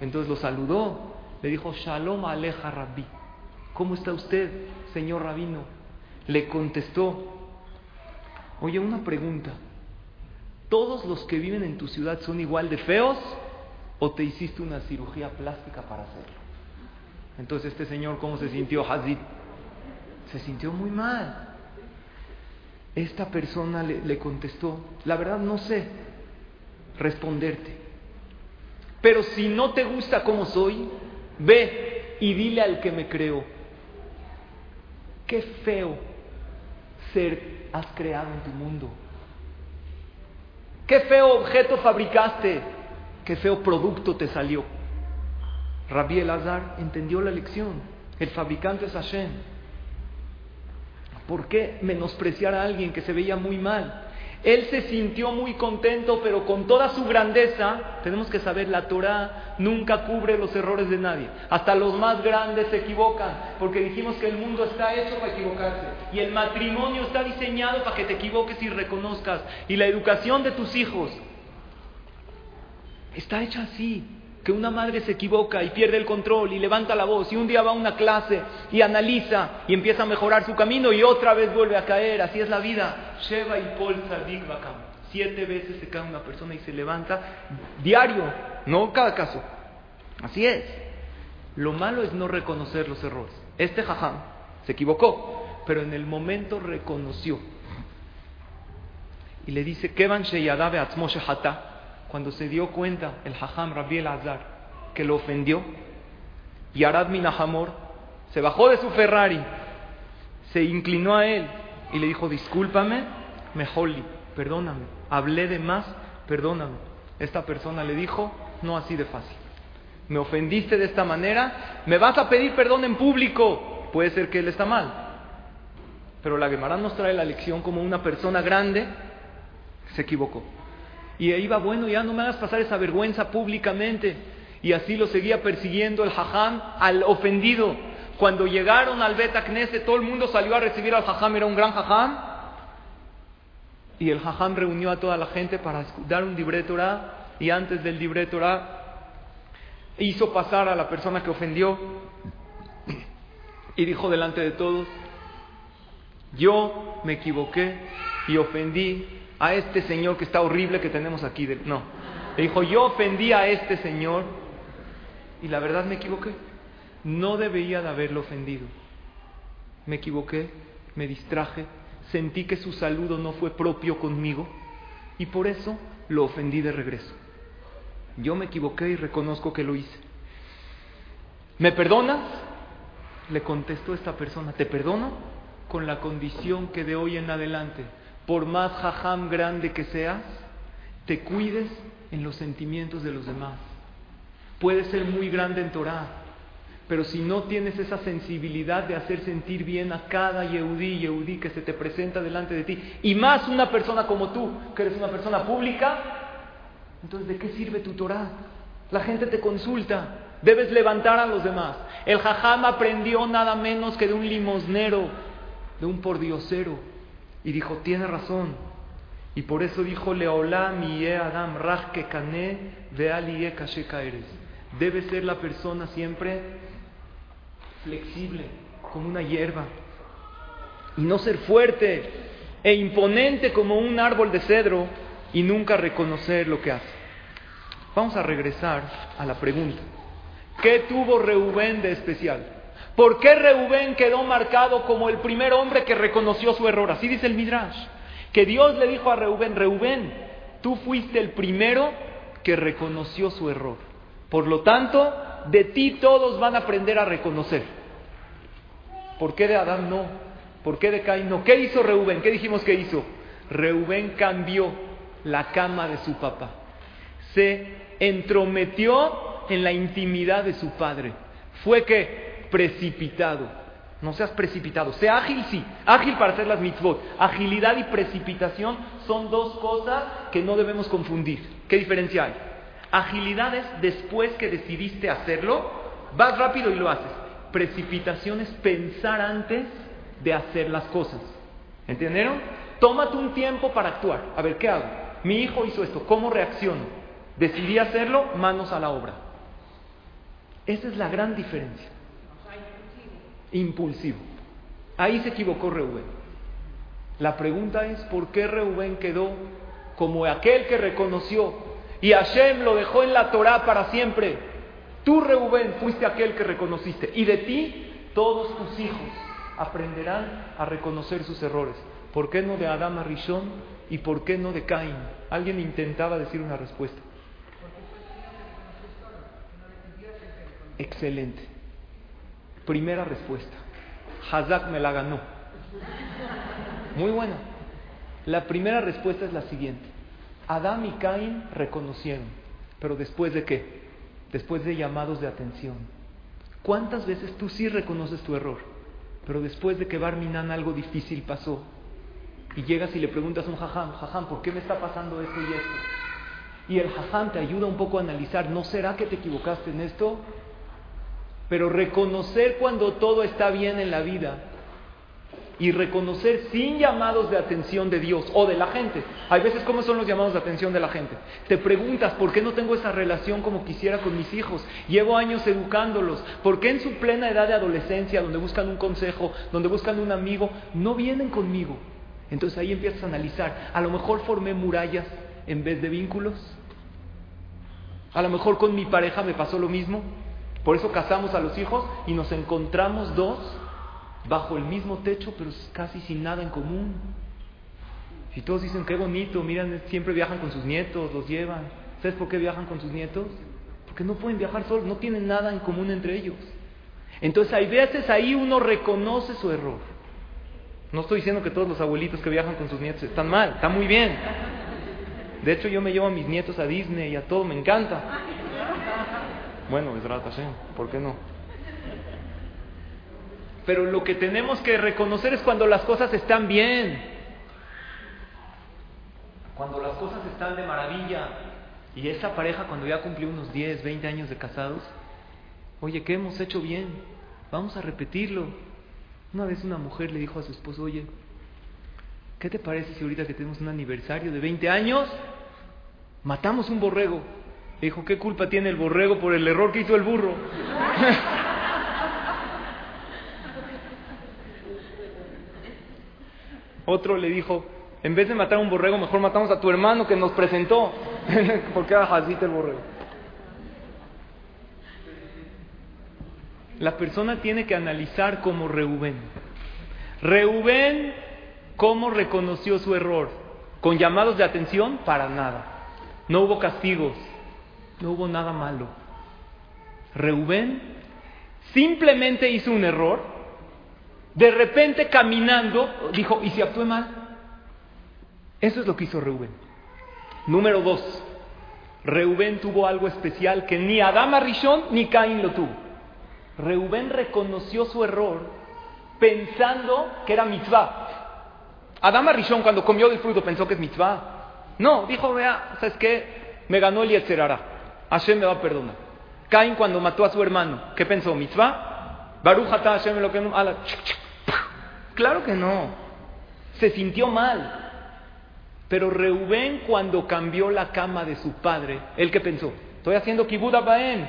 Entonces lo saludó, le dijo, Shalom Aleja Rabbi. ¿Cómo está usted, señor rabino? Le contestó, oye, una pregunta. ¿Todos los que viven en tu ciudad son igual de feos? O te hiciste una cirugía plástica para hacerlo. Entonces este señor, ¿cómo se sintió Hazid? Se sintió muy mal. Esta persona le, contestó, la verdad no sé responderte. Pero si no te gusta como soy, ve y dile al que me creó, qué feo ser has creado en tu mundo. Qué feo objeto fabricaste qué feo producto te salió. Rabbi Elazar entendió la lección. El fabricante es Hashem. ¿Por qué menospreciar a alguien que se veía muy mal? Él se sintió muy contento, pero con toda su grandeza, tenemos que saber, la Torah nunca cubre los errores de nadie. Hasta los más grandes se equivocan, porque dijimos que el mundo está hecho para equivocarse. Y el matrimonio está diseñado para que te equivoques y reconozcas. Y la educación de tus hijos Está hecha así, que una madre se equivoca y pierde el control y levanta la voz y un día va a una clase y analiza y empieza a mejorar su camino y otra vez vuelve a caer, así es la vida. Sheva y Paul Siete veces se cae una persona y se levanta diario, no cada caso. Así es. Lo malo es no reconocer los errores. Este jajam se equivocó, pero en el momento reconoció. Y le dice, Kevan cuando se dio cuenta el jajam Rabbi el Azar que lo ofendió, y Arad Minahamor se bajó de su Ferrari, se inclinó a él y le dijo, discúlpame, mejoli, perdóname, hablé de más, perdóname. Esta persona le dijo, no así de fácil. Me ofendiste de esta manera, me vas a pedir perdón en público. Puede ser que él está mal. Pero la Gemara nos trae la lección como una persona grande se equivocó. Y iba, bueno, ya no me hagas pasar esa vergüenza públicamente. Y así lo seguía persiguiendo el jajam al ofendido. Cuando llegaron al Bet todo el mundo salió a recibir al jajam, era un gran jajam. Y el jajam reunió a toda la gente para dar un libre Y antes del libre hizo pasar a la persona que ofendió. Y dijo delante de todos: Yo me equivoqué y ofendí a este señor que está horrible que tenemos aquí. No. Le dijo: Yo ofendí a este señor y la verdad me equivoqué. No debería de haberlo ofendido. Me equivoqué, me distraje, sentí que su saludo no fue propio conmigo y por eso lo ofendí de regreso. Yo me equivoqué y reconozco que lo hice. ¿Me perdonas? Le contestó esta persona, te perdono con la condición que de hoy en adelante, por más jajam grande que seas, te cuides en los sentimientos de los demás. Puede ser muy grande en Torah, pero si no tienes esa sensibilidad de hacer sentir bien a cada Yehudí, Yehudí que se te presenta delante de ti, y más una persona como tú, que eres una persona pública, entonces ¿de qué sirve tu Torah? La gente te consulta, debes levantar a los demás. El jajam aprendió nada menos que de un limosnero, de un pordiosero, y dijo, tiene razón. Y por eso dijo, Leolam y Adam, Raj que de eres debe ser la persona siempre flexible, como una hierba, y no ser fuerte e imponente como un árbol de cedro y nunca reconocer lo que hace. Vamos a regresar a la pregunta. ¿Qué tuvo Reubén de especial? ¿Por qué Reubén quedó marcado como el primer hombre que reconoció su error? Así dice el Midrash. Que Dios le dijo a Reubén, Reubén, tú fuiste el primero que reconoció su error. Por lo tanto, de ti todos van a aprender a reconocer. ¿Por qué de Adán no? ¿Por qué de Caín no? ¿Qué hizo Reubén? ¿Qué dijimos que hizo? Reubén cambió la cama de su papá. Se entrometió en la intimidad de su padre. Fue que precipitado. No seas precipitado. Sea ágil, sí. Ágil para hacer las mitzvot. Agilidad y precipitación son dos cosas que no debemos confundir. ¿Qué diferencia hay? Agilidad es después que decidiste hacerlo, vas rápido y lo haces. Precipitación es pensar antes de hacer las cosas. ¿Entendieron? Tómate un tiempo para actuar. A ver, ¿qué hago? Mi hijo hizo esto, ¿cómo reacciono? Decidí hacerlo, manos a la obra. Esa es la gran diferencia. Impulsivo. Ahí se equivocó Reubén. La pregunta es, ¿por qué Reubén quedó como aquel que reconoció y Hashem lo dejó en la Torah para siempre. Tú, Reubén, fuiste aquel que reconociste. Y de ti, todos tus hijos aprenderán a reconocer sus errores. ¿Por qué no de Adama Rishon y por qué no de Caín? Alguien intentaba decir una respuesta. Excelente. Primera respuesta. Hazak me la ganó. Muy buena. La primera respuesta es la siguiente. Adán y Caín reconocieron, pero después de qué? Después de llamados de atención. ¿Cuántas veces tú sí reconoces tu error, pero después de que Barminan algo difícil pasó y llegas y le preguntas a un jajam, jajam, ¿por qué me está pasando esto y esto? Y el jajam te ayuda un poco a analizar, ¿no será que te equivocaste en esto? Pero reconocer cuando todo está bien en la vida y reconocer sin llamados de atención de Dios o de la gente. Hay veces, ¿cómo son los llamados de atención de la gente? Te preguntas, ¿por qué no tengo esa relación como quisiera con mis hijos? Llevo años educándolos. ¿Por qué en su plena edad de adolescencia, donde buscan un consejo, donde buscan un amigo, no vienen conmigo? Entonces ahí empiezas a analizar. A lo mejor formé murallas en vez de vínculos. A lo mejor con mi pareja me pasó lo mismo. Por eso casamos a los hijos y nos encontramos dos bajo el mismo techo, pero casi sin nada en común. Y todos dicen, qué bonito, miran, siempre viajan con sus nietos, los llevan. ¿Sabes por qué viajan con sus nietos? Porque no pueden viajar solos, no tienen nada en común entre ellos. Entonces hay veces ahí uno reconoce su error. No estoy diciendo que todos los abuelitos que viajan con sus nietos están mal, está muy bien. De hecho yo me llevo a mis nietos a Disney y a todo, me encanta. Bueno, es rata, ¿sí? ¿por qué no? Pero lo que tenemos que reconocer es cuando las cosas están bien. Cuando las cosas están de maravilla y esa pareja cuando ya cumplió unos 10, 20 años de casados, oye, ¿qué hemos hecho bien? Vamos a repetirlo. Una vez una mujer le dijo a su esposo, oye, ¿qué te parece si ahorita que tenemos un aniversario de 20 años, matamos un borrego? Dijo, ¿qué culpa tiene el borrego por el error que hizo el burro? Otro le dijo, en vez de matar a un borrego, mejor matamos a tu hermano que nos presentó. Porque era el borrego. La persona tiene que analizar como Reubén. Reubén, ¿cómo reconoció su error? ¿Con llamados de atención? Para nada. No hubo castigos. No hubo nada malo. Reubén simplemente hizo un error. De repente caminando, dijo, ¿y si actué mal? Eso es lo que hizo Reubén. Número dos, Reubén tuvo algo especial que ni Adama Rishon ni Caín lo tuvo. Reubén reconoció su error pensando que era mitzvah. Adama Rishon cuando comió del fruto pensó que es mitzvah. No, dijo, vea, ¿sabes qué? Me ganó el Yetzerara. Hashem me va a perdonar. Caín cuando mató a su hermano, ¿qué pensó? ¿Mitzvah? Baruch Hashem lo que no... Claro que no. Se sintió mal. Pero Reubén cuando cambió la cama de su padre, ¿él qué pensó? Estoy haciendo kibud abaem.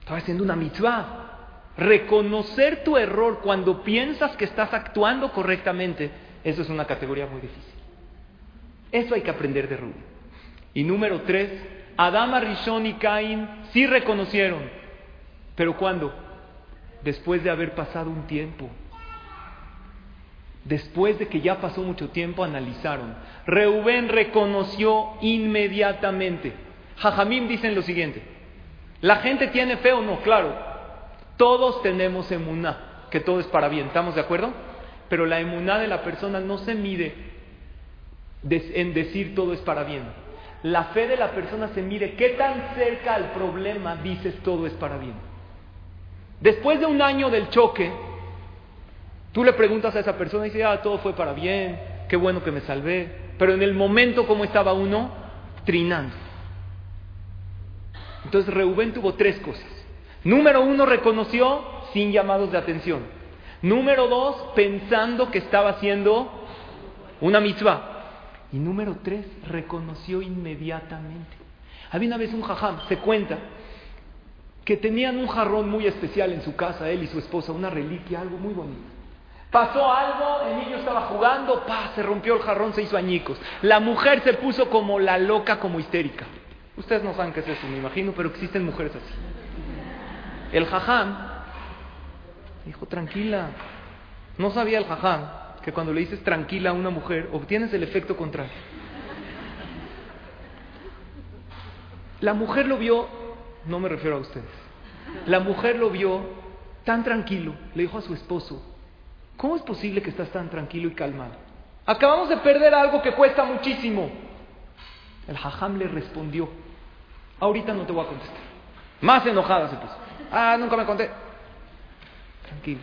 Estoy haciendo una mitzvah. Reconocer tu error cuando piensas que estás actuando correctamente, eso es una categoría muy difícil. Eso hay que aprender de Rubén. Y número tres, Adama, Rishon y Caín sí reconocieron. ¿Pero cuándo? Después de haber pasado un tiempo. Después de que ya pasó mucho tiempo, analizaron. Reubén reconoció inmediatamente. Jajamim dicen lo siguiente: ¿La gente tiene fe o no? Claro, todos tenemos emuná, que todo es para bien, ¿estamos de acuerdo? Pero la emuná de la persona no se mide en decir todo es para bien. La fe de la persona se mide qué tan cerca al problema dices todo es para bien. Después de un año del choque, Tú le preguntas a esa persona y dice, ah, todo fue para bien, qué bueno que me salvé. Pero en el momento, ¿cómo estaba uno? Trinando. Entonces Reubén tuvo tres cosas. Número uno, reconoció sin llamados de atención. Número dos, pensando que estaba haciendo una mitzvah. Y número tres, reconoció inmediatamente. Había una vez un jajam, se cuenta, que tenían un jarrón muy especial en su casa, él y su esposa, una reliquia, algo muy bonito. Pasó algo, el niño estaba jugando, pa, se rompió el jarrón, se hizo añicos. La mujer se puso como la loca, como histérica. Ustedes no saben qué es eso, me imagino, pero existen mujeres así. El jajam dijo, tranquila. No sabía el jajam que cuando le dices tranquila a una mujer, obtienes el efecto contrario. La mujer lo vio, no me refiero a ustedes, la mujer lo vio tan tranquilo, le dijo a su esposo, ¿Cómo es posible que estás tan tranquilo y calmado? Acabamos de perder algo que cuesta muchísimo. El jajam le respondió, ahorita no te voy a contestar. Más enojada se puso. Ah, nunca me conté. Tranquilo.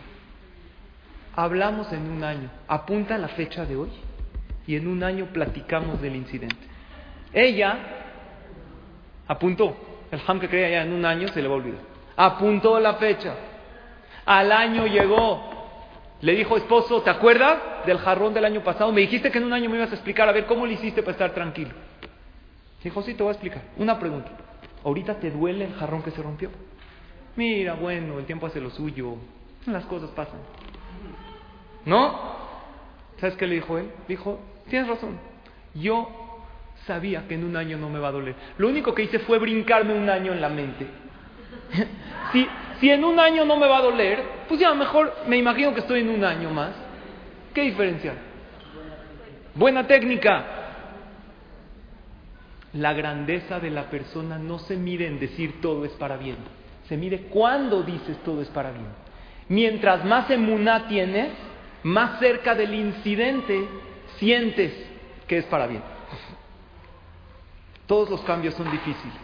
Hablamos en un año. Apunta la fecha de hoy y en un año platicamos del incidente. Ella apuntó. El jajam que creía ya en un año se le va a olvidar. Apuntó la fecha. Al año llegó. Le dijo, esposo, ¿te acuerdas del jarrón del año pasado? Me dijiste que en un año me ibas a explicar, a ver, ¿cómo le hiciste para estar tranquilo? Dijo, sí, te voy a explicar. Una pregunta. ¿Ahorita te duele el jarrón que se rompió? Mira, bueno, el tiempo hace lo suyo. Las cosas pasan. ¿No? ¿Sabes qué le dijo él? Dijo, tienes razón. Yo sabía que en un año no me va a doler. Lo único que hice fue brincarme un año en la mente. Si, si en un año no me va a doler, pues ya mejor me imagino que estoy en un año más. ¿Qué diferencia? Buena técnica. La grandeza de la persona no se mide en decir todo es para bien. Se mide cuando dices todo es para bien. Mientras más emuná tienes, más cerca del incidente sientes que es para bien. Todos los cambios son difíciles,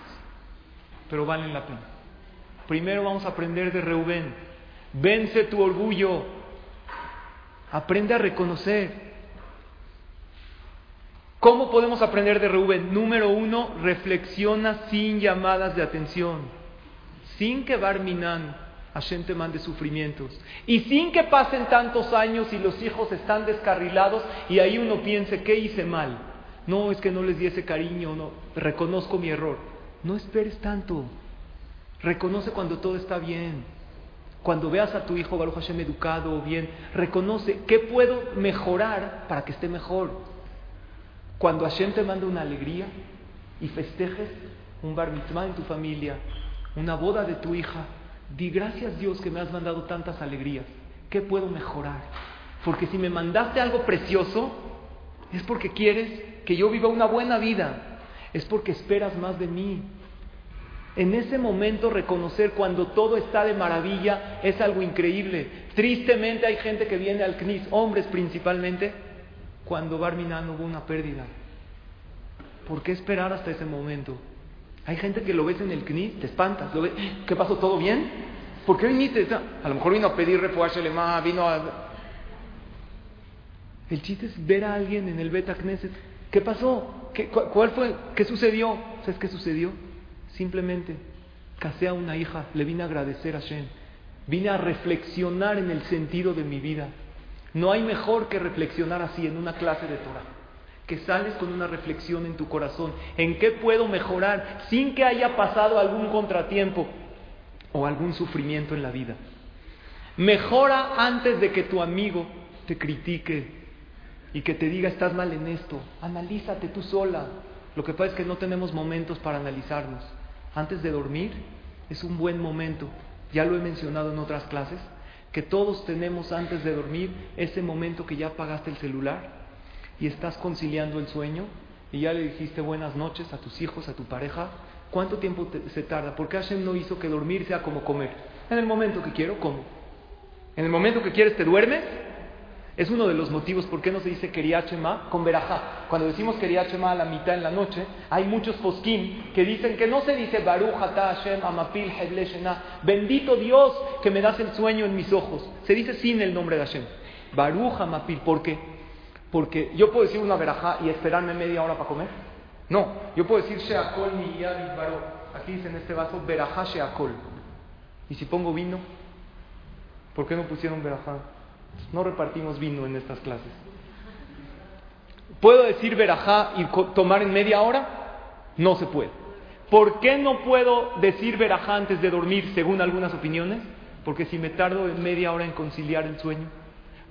pero valen la pena. Primero vamos a aprender de Reubén. Vence tu orgullo. Aprende a reconocer. ¿Cómo podemos aprender de Reubén? Número uno, reflexiona sin llamadas de atención, sin que Barminan Hashem te mande sufrimientos. Y sin que pasen tantos años y los hijos están descarrilados y ahí uno piense, ¿qué hice mal? No, es que no les di ese cariño, no, reconozco mi error. No esperes tanto. Reconoce cuando todo está bien. Cuando veas a tu hijo Baruch Hashem educado o bien, reconoce qué puedo mejorar para que esté mejor. Cuando Hashem te manda una alegría y festejes un bar mitzvah en tu familia, una boda de tu hija, Di gracias Dios que me has mandado tantas alegrías. ¿Qué puedo mejorar? Porque si me mandaste algo precioso, es porque quieres que yo viva una buena vida. Es porque esperas más de mí. En ese momento reconocer cuando todo está de maravilla es algo increíble. Tristemente hay gente que viene al CNIS, hombres principalmente, cuando Barminan hubo una pérdida. ¿Por qué esperar hasta ese momento? Hay gente que lo ves en el CNIS, te espantas. Lo ves, ¿Qué pasó? ¿Todo bien? ¿Por qué viniste? A lo mejor vino a pedir refuerzo más, vino a... El chiste es ver a alguien en el Beta Knesset. ¿Qué pasó? ¿Qué, ¿Cuál fue? ¿Qué sucedió? ¿Sabes qué sucedió? Simplemente casé a una hija, le vine a agradecer a Shem. Vine a reflexionar en el sentido de mi vida. No hay mejor que reflexionar así en una clase de Torah que sales con una reflexión en tu corazón, en qué puedo mejorar sin que haya pasado algún contratiempo o algún sufrimiento en la vida. Mejora antes de que tu amigo te critique y que te diga estás mal en esto. Analízate tú sola. Lo que pasa es que no tenemos momentos para analizarnos. Antes de dormir es un buen momento. Ya lo he mencionado en otras clases, que todos tenemos antes de dormir ese momento que ya apagaste el celular y estás conciliando el sueño y ya le dijiste buenas noches a tus hijos, a tu pareja, ¿cuánto tiempo se tarda? ¿Por qué Hashem no hizo que dormir sea como comer? En el momento que quiero, como. En el momento que quieres, te duermes. Es uno de los motivos por qué no se dice Keriachema con Berajá. Cuando decimos Keriachema a la mitad en la noche, hay muchos poskim que dicen que no se dice Baruch Hashem Amapil Bendito Dios que me das el sueño en mis ojos. Se dice sin el nombre de Hashem. Baruch Amapil. ¿Por qué? Porque yo puedo decir una verajá y esperarme media hora para comer. No, yo puedo decir Sheakol mi baro. Aquí dice en este vaso verajá Sheakol. Y si pongo vino, ¿por qué no pusieron verajá? No repartimos vino en estas clases. ¿Puedo decir verajá y tomar en media hora? No se puede. ¿Por qué no puedo decir verajá antes de dormir, según algunas opiniones? Porque si me tardo en media hora en conciliar el sueño,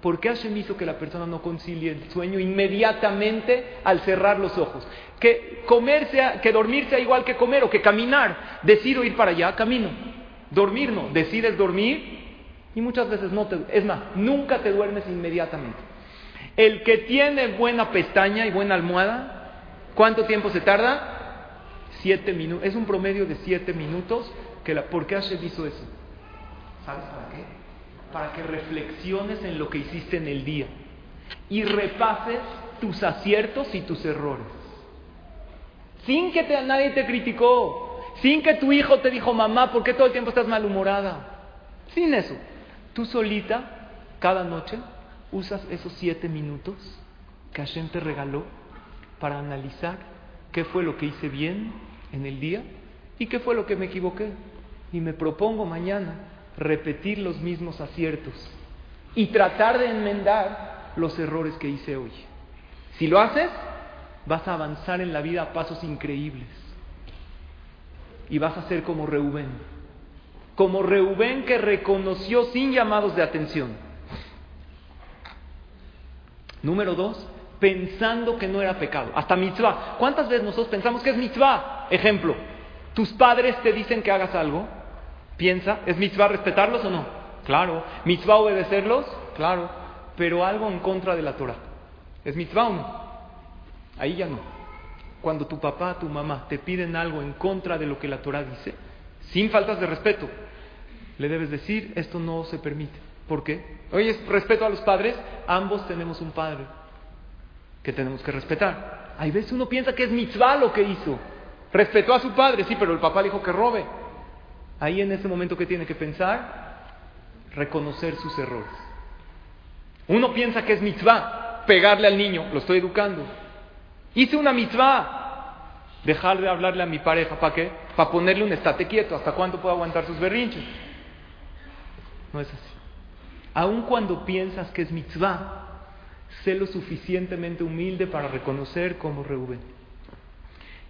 ¿Por qué Hashem hizo que la persona no concilie el sueño inmediatamente al cerrar los ojos? Que comer que dormir sea igual que comer o que caminar. Decido ir para allá, camino. Dormir no, decides dormir y muchas veces no te, es más, nunca te duermes inmediatamente. El que tiene buena pestaña y buena almohada, ¿cuánto tiempo se tarda? Siete minutos. Es un promedio de siete minutos. Que la, ¿Por qué Hashem hizo eso? ¿Sabes para qué? Para que reflexiones en lo que hiciste en el día y repases tus aciertos y tus errores. Sin que nadie te criticó, sin que tu hijo te dijo, mamá, ¿por qué todo el tiempo estás malhumorada? Sin eso. Tú solita, cada noche, usas esos siete minutos que Hashem te regaló para analizar qué fue lo que hice bien en el día y qué fue lo que me equivoqué. Y me propongo mañana repetir los mismos aciertos y tratar de enmendar los errores que hice hoy. Si lo haces, vas a avanzar en la vida a pasos increíbles. Y vas a ser como Reubén. Como Reubén que reconoció sin llamados de atención. Número dos, pensando que no era pecado. Hasta mitzvah. ¿Cuántas veces nosotros pensamos que es mitzvah? Ejemplo, tus padres te dicen que hagas algo Piensa, ¿es mitzvah respetarlos o no? Claro. ¿Mitzvah obedecerlos? Claro. Pero algo en contra de la Torah. ¿Es mitzvah o no? Ahí ya no. Cuando tu papá, tu mamá te piden algo en contra de lo que la Torah dice, sin faltas de respeto, le debes decir, esto no se permite. ¿Por qué? Oye, respeto a los padres, ambos tenemos un padre que tenemos que respetar. Hay veces uno piensa que es mitzvah lo que hizo. Respetó a su padre, sí, pero el papá le dijo que robe. Ahí en ese momento que tiene que pensar, reconocer sus errores. Uno piensa que es mitzvah pegarle al niño, lo estoy educando. Hice una mitzvah, dejar de hablarle a mi pareja, ¿para qué? Para ponerle un estate quieto, ¿hasta cuánto puedo aguantar sus berrinches? No es así. Aun cuando piensas que es mitzvah, sé lo suficientemente humilde para reconocer como Reuben.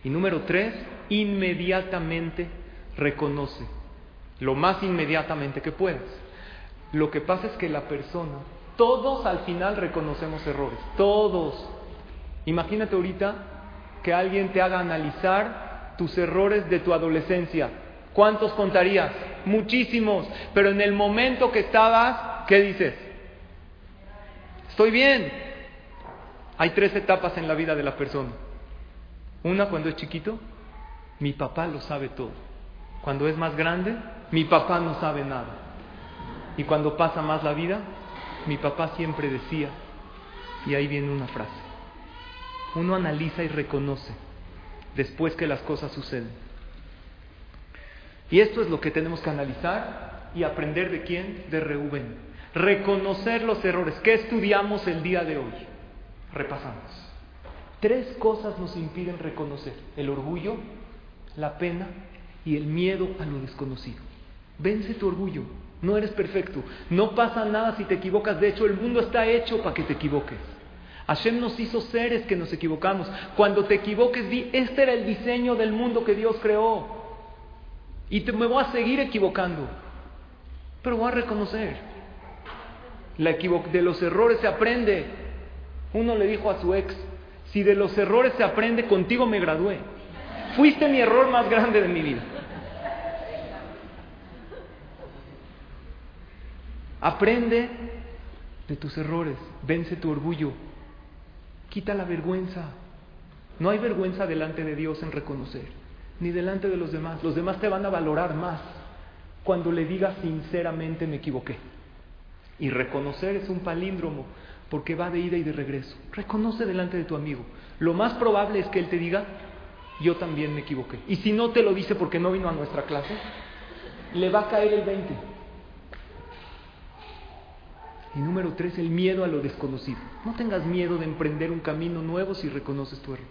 Y número tres, inmediatamente reconoce, lo más inmediatamente que puedas. Lo que pasa es que la persona, todos al final reconocemos errores, todos. Imagínate ahorita que alguien te haga analizar tus errores de tu adolescencia. ¿Cuántos contarías? Muchísimos. Pero en el momento que estabas, ¿qué dices? Estoy bien. Hay tres etapas en la vida de la persona. Una cuando es chiquito, mi papá lo sabe todo. Cuando es más grande, mi papá no sabe nada. Y cuando pasa más la vida, mi papá siempre decía, y ahí viene una frase, uno analiza y reconoce después que las cosas suceden. Y esto es lo que tenemos que analizar y aprender de quién, de Reuben. Reconocer los errores. ¿Qué estudiamos el día de hoy? Repasamos. Tres cosas nos impiden reconocer. El orgullo, la pena y el miedo a lo desconocido. Vence tu orgullo. No eres perfecto. No pasa nada si te equivocas. De hecho, el mundo está hecho para que te equivoques. Hashem nos hizo seres que nos equivocamos. Cuando te equivoques, di, este era el diseño del mundo que Dios creó. Y te, me voy a seguir equivocando. Pero voy a reconocer. La de los errores se aprende. Uno le dijo a su ex, si de los errores se aprende, contigo me gradué. Fuiste mi error más grande de mi vida. Aprende de tus errores, vence tu orgullo, quita la vergüenza. No hay vergüenza delante de Dios en reconocer, ni delante de los demás. Los demás te van a valorar más cuando le digas sinceramente me equivoqué. Y reconocer es un palíndromo porque va de ida y de regreso. Reconoce delante de tu amigo. Lo más probable es que él te diga, yo también me equivoqué. Y si no te lo dice porque no vino a nuestra clase, le va a caer el 20. Y número tres, el miedo a lo desconocido. No tengas miedo de emprender un camino nuevo si reconoces tu error.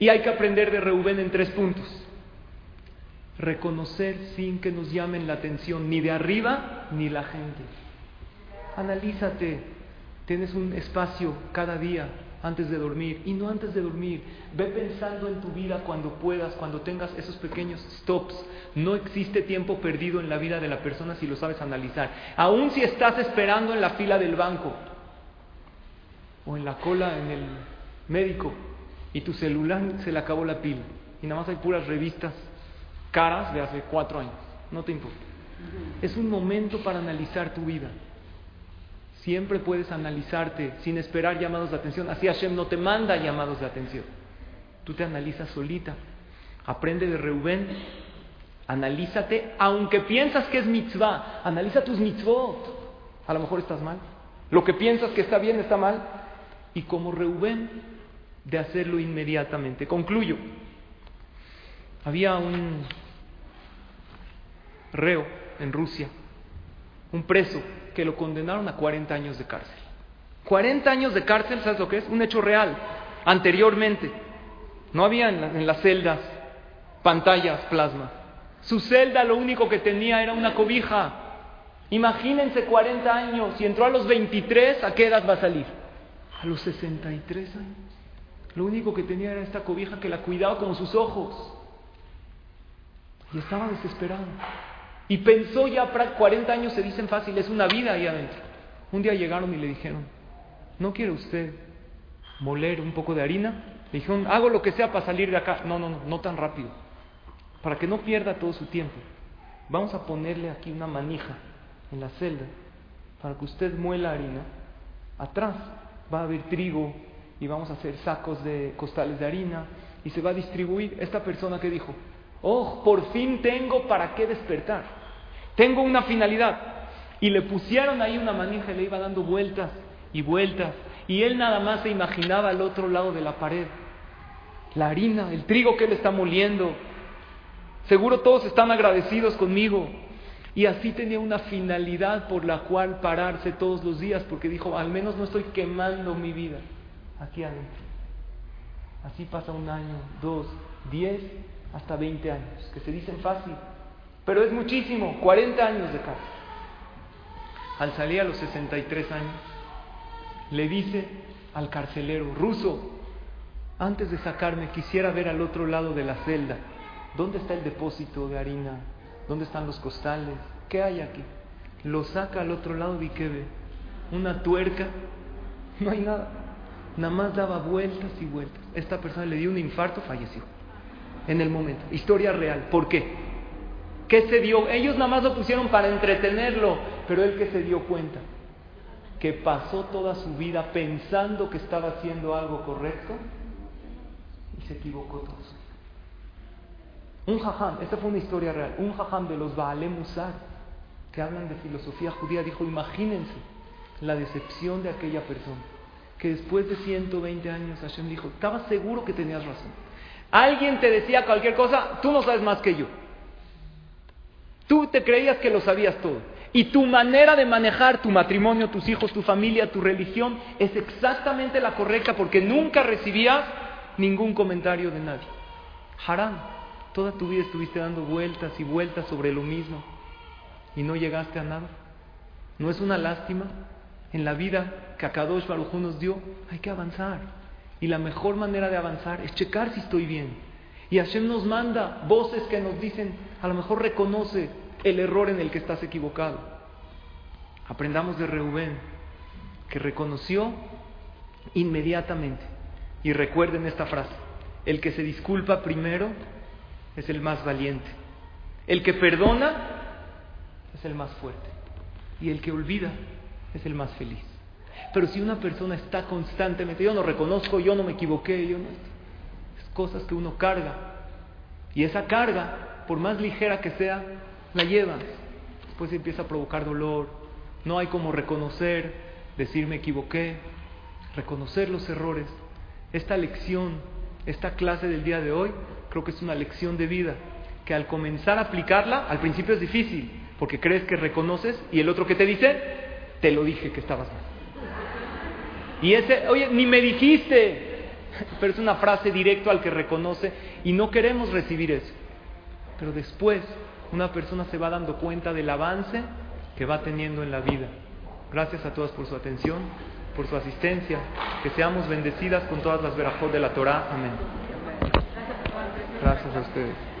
Y hay que aprender de Reuben en tres puntos. Reconocer sin que nos llamen la atención ni de arriba ni la gente. Analízate. Tienes un espacio cada día antes de dormir y no antes de dormir. Ve pensando en tu vida cuando puedas, cuando tengas esos pequeños stops. No existe tiempo perdido en la vida de la persona si lo sabes analizar. Aun si estás esperando en la fila del banco o en la cola en el médico y tu celular se le acabó la pila y nada más hay puras revistas caras de hace cuatro años. No te importa. Es un momento para analizar tu vida. Siempre puedes analizarte sin esperar llamados de atención. Así Hashem no te manda llamados de atención. Tú te analizas solita. Aprende de Reubén. Analízate, aunque piensas que es mitzvah. Analiza tus mitzvot. A lo mejor estás mal. Lo que piensas que está bien está mal. Y como Reubén, de hacerlo inmediatamente. Concluyo. Había un reo en Rusia, un preso que lo condenaron a 40 años de cárcel. 40 años de cárcel, ¿sabes lo que es? Un hecho real. Anteriormente, no había en, las celdas pantallas, plasma. Su celda lo único que tenía era una cobija. Imagínense 40 años y entró a los 23, ¿a qué edad va a salir? A los 63 años. Lo único que tenía era esta cobija que la cuidaba como sus ojos. Y estaba desesperado. Y pensó ya, 40 años se dicen fácil, es una vida ahí adentro. Un día llegaron y le dijeron, ¿no quiere usted moler un poco de harina? Le dijeron, hago lo que sea para salir de acá. No, no, no, no tan rápido. Para que no pierda todo su tiempo. vamos a ponerle aquí una manija en la celda para que usted muela harina. Atrás va a haber trigo y vamos a hacer sacos de costales de harina y se va a distribuir. Esta persona que dijo, oh, por fin tengo para qué despertar. Tengo una finalidad. Y le pusieron ahí una manija y le iba dando vueltas y vueltas. Y él nada más se imaginaba al otro lado de la pared. La harina, el trigo que él está moliendo. Seguro todos están agradecidos conmigo. Y así tenía una finalidad por la cual pararse todos los días, porque dijo, al menos no estoy quemando mi vida aquí adentro. Así pasa un año, dos, diez, hasta veinte años, que se dicen fácil, pero es muchísimo, 40 años de cárcel. Al salir a los 63 años, le dice al carcelero ruso, antes de sacarme quisiera ver al otro lado de la celda, ¿dónde está el depósito de harina? ¿Dónde están los costales? ¿Qué hay aquí? Lo saca al otro lado y ¿qué ve? Una tuerca, no hay nada. Nada más daba vueltas y vueltas. Esta persona le dio un infarto, falleció. En el momento. Historia real. ¿Por qué? ¿Qué se dio? Ellos nada más lo pusieron para entretenerlo, pero él que se dio cuenta que pasó toda su vida pensando que estaba haciendo algo correcto y se equivocó todo Un jajam, esta fue una historia real, un jajam de los Baale Musar, que hablan de filosofía judía, dijo, imagínense la decepción de aquella persona, que después de 120 años Hashem dijo, estaba seguro que tenías razón. Alguien te decía cualquier cosa, tú no sabes más que yo. Tú te creías que lo sabías todo. Y tu manera de manejar tu matrimonio, tus hijos, tu familia, tu religión es exactamente la correcta porque nunca recibías ningún comentario de nadie. Harán, toda tu vida estuviste dando vueltas y vueltas sobre lo mismo y no llegaste a nada. ¿No es una lástima? En la vida que Akadosh Baruj nos dio, hay que avanzar. Y la mejor manera de avanzar es checar si estoy bien. Y Hashem nos manda voces que nos dicen, a lo mejor reconoce el error en el que estás equivocado. Aprendamos de Reubén, que reconoció inmediatamente. Y recuerden esta frase, el que se disculpa primero es el más valiente. El que perdona es el más fuerte. Y el que olvida es el más feliz. Pero si una persona está constantemente, yo no reconozco, yo no me equivoqué, yo no cosas que uno carga. Y esa carga, por más ligera que sea, la lleva. Después empieza a provocar dolor. No hay como reconocer, decir me equivoqué, reconocer los errores. Esta lección, esta clase del día de hoy, creo que es una lección de vida, que al comenzar a aplicarla, al principio es difícil, porque crees que reconoces y el otro que te dice, te lo dije que estabas mal. Y ese, oye, ni me dijiste, pero es una frase directa al que reconoce y no queremos recibir eso. Pero después una persona se va dando cuenta del avance que va teniendo en la vida. Gracias a todas por su atención, por su asistencia. Que seamos bendecidas con todas las verajos de la Torah. Amén. Gracias a ustedes.